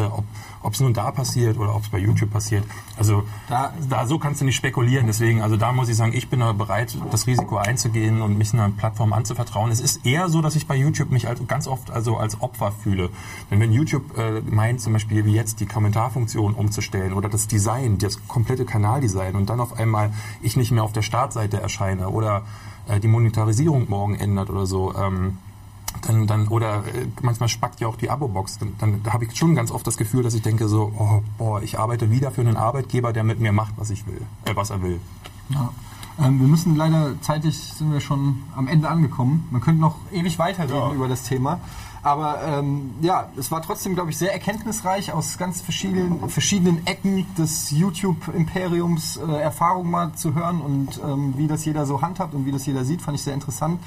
ob es nun da passiert oder ob es bei YouTube passiert, also da, da so kannst du nicht spekulieren. Deswegen, also da muss ich sagen, ich bin bereit, das Risiko einzugehen und mich einer Plattform anzuvertrauen. Es ist eher so, dass ich bei YouTube mich also ganz oft also als Opfer fühle. Denn wenn YouTube äh, meint, zum Beispiel wie jetzt die Kommentarfunktion umzustellen oder das Design, das komplette Kanaldesign und dann auf einmal ich nicht mehr auf der Startseite erscheine oder äh, die Monetarisierung morgen ändert oder so, ähm, dann, dann oder äh, manchmal spackt ja auch die Abo-Box. Dann, dann da habe ich schon ganz oft das Gefühl, dass ich denke so, oh, boah, ich arbeite wieder für einen Arbeitgeber, der mit mir macht, was ich will, äh, was er will. Ja. Ähm, wir müssen leider, zeitlich sind wir schon am Ende angekommen. Man könnte noch ewig weiterreden Ja. über das Thema. Aber ähm, ja, es war trotzdem, glaube ich, sehr erkenntnisreich aus ganz verschiedenen, verschiedenen Ecken des YouTube-Imperiums äh, Erfahrungen mal zu hören und ähm, wie das jeder so handhabt und wie das jeder sieht, fand ich sehr interessant.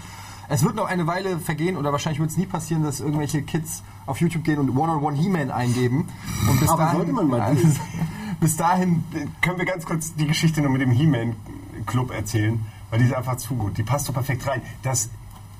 Es wird noch eine Weile vergehen oder wahrscheinlich wird es nie passieren, dass irgendwelche Kids auf YouTube gehen und One-on-One He-Man eingeben. Und bis Aber dahin, sollte man mal. bis dahin Können wir ganz kurz die Geschichte nur mit dem He-Man-Club erzählen? Weil die ist einfach zu gut. Die passt so perfekt rein. Das,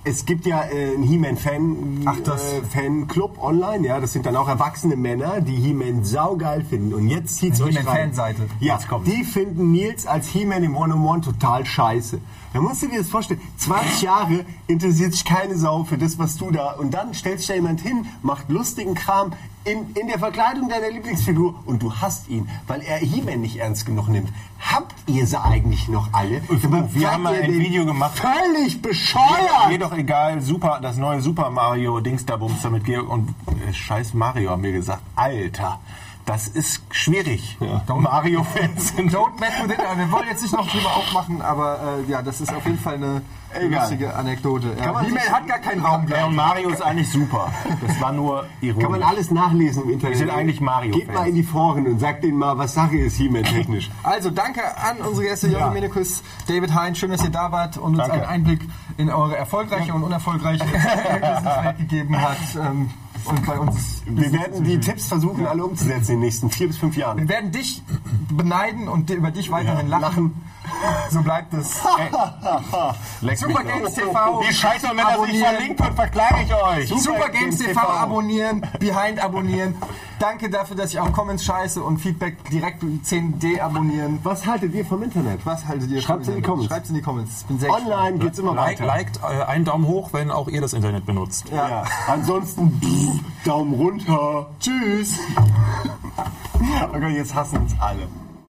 es gibt ja äh, einen He-Man-Fan, äh, Fanclub online. Ja, das sind dann auch erwachsene Männer, die He-Man saugeil finden. Und jetzt zieht's euch rein. He-Man-Fanseite. Ja, die finden Nils als He-Man im One-on-One total scheiße. Da musst du dir das vorstellen. 20 Jahre interessiert sich keine Sau für das, was du da. Und dann stellt sich da jemand hin, macht lustigen Kram in, in der Verkleidung deiner Lieblingsfigur und du hasst ihn, weil er He-Man nicht ernst genug nimmt. Habt ihr sie eigentlich noch alle? wir haben mal ein Video gemacht. Völlig Mir bescheuert! doch egal, super, das neue Super Mario Dings da Bums damit Georg und äh, scheiß Mario haben wir gesagt. Alter, das ist schwierig. Mario-Fans sind Don't mess with it. Aber Wir wollen jetzt nicht noch drüber aufmachen, aber äh, ja, das ist auf jeden Fall eine Egal. lustige Anekdote. Ja. E-Mail sich- hat gar keinen Raum, Ja, und Mario ist eigentlich super. Das war nur ironisch. Kann man alles nachlesen im Internet. Wir sind eigentlich Mario-Fans. Geht mal in die Foren und sagt denen mal, was Sache ist He-Man technisch. Also danke an unsere Gäste, Jörg Ja. Dominikus, David Hein. Schön, dass ihr da wart und uns Danke. einen Einblick in eure erfolgreiche und unerfolgreiche Businesswelt gegeben habt. Ähm, Und bei uns. Wir werden die Tipps versuchen, alle umzusetzen in den nächsten vier bis fünf Jahren. Wir werden dich beneiden und über dich weiterhin lachen. So bleibt es. Super Games TV. Die Scheiße, wenn das nicht verlinkt wird, verklage ich euch. Super Games TV abonnieren, Behind abonnieren. Danke dafür, dass ich auch Comments scheiße und Feedback direkt 10D abonnieren. Was haltet ihr vom Internet? Was haltet ihr? Schreibt's vom in die? Comments. Schreibt's in die Comments. Ich bin sehr Online geht's immer Like, weiter. liked äh, einen Daumen hoch, wenn auch ihr das Internet benutzt. Ja. Ansonsten pff, Daumen runter. Tschüss. Okay, jetzt hassen uns alle.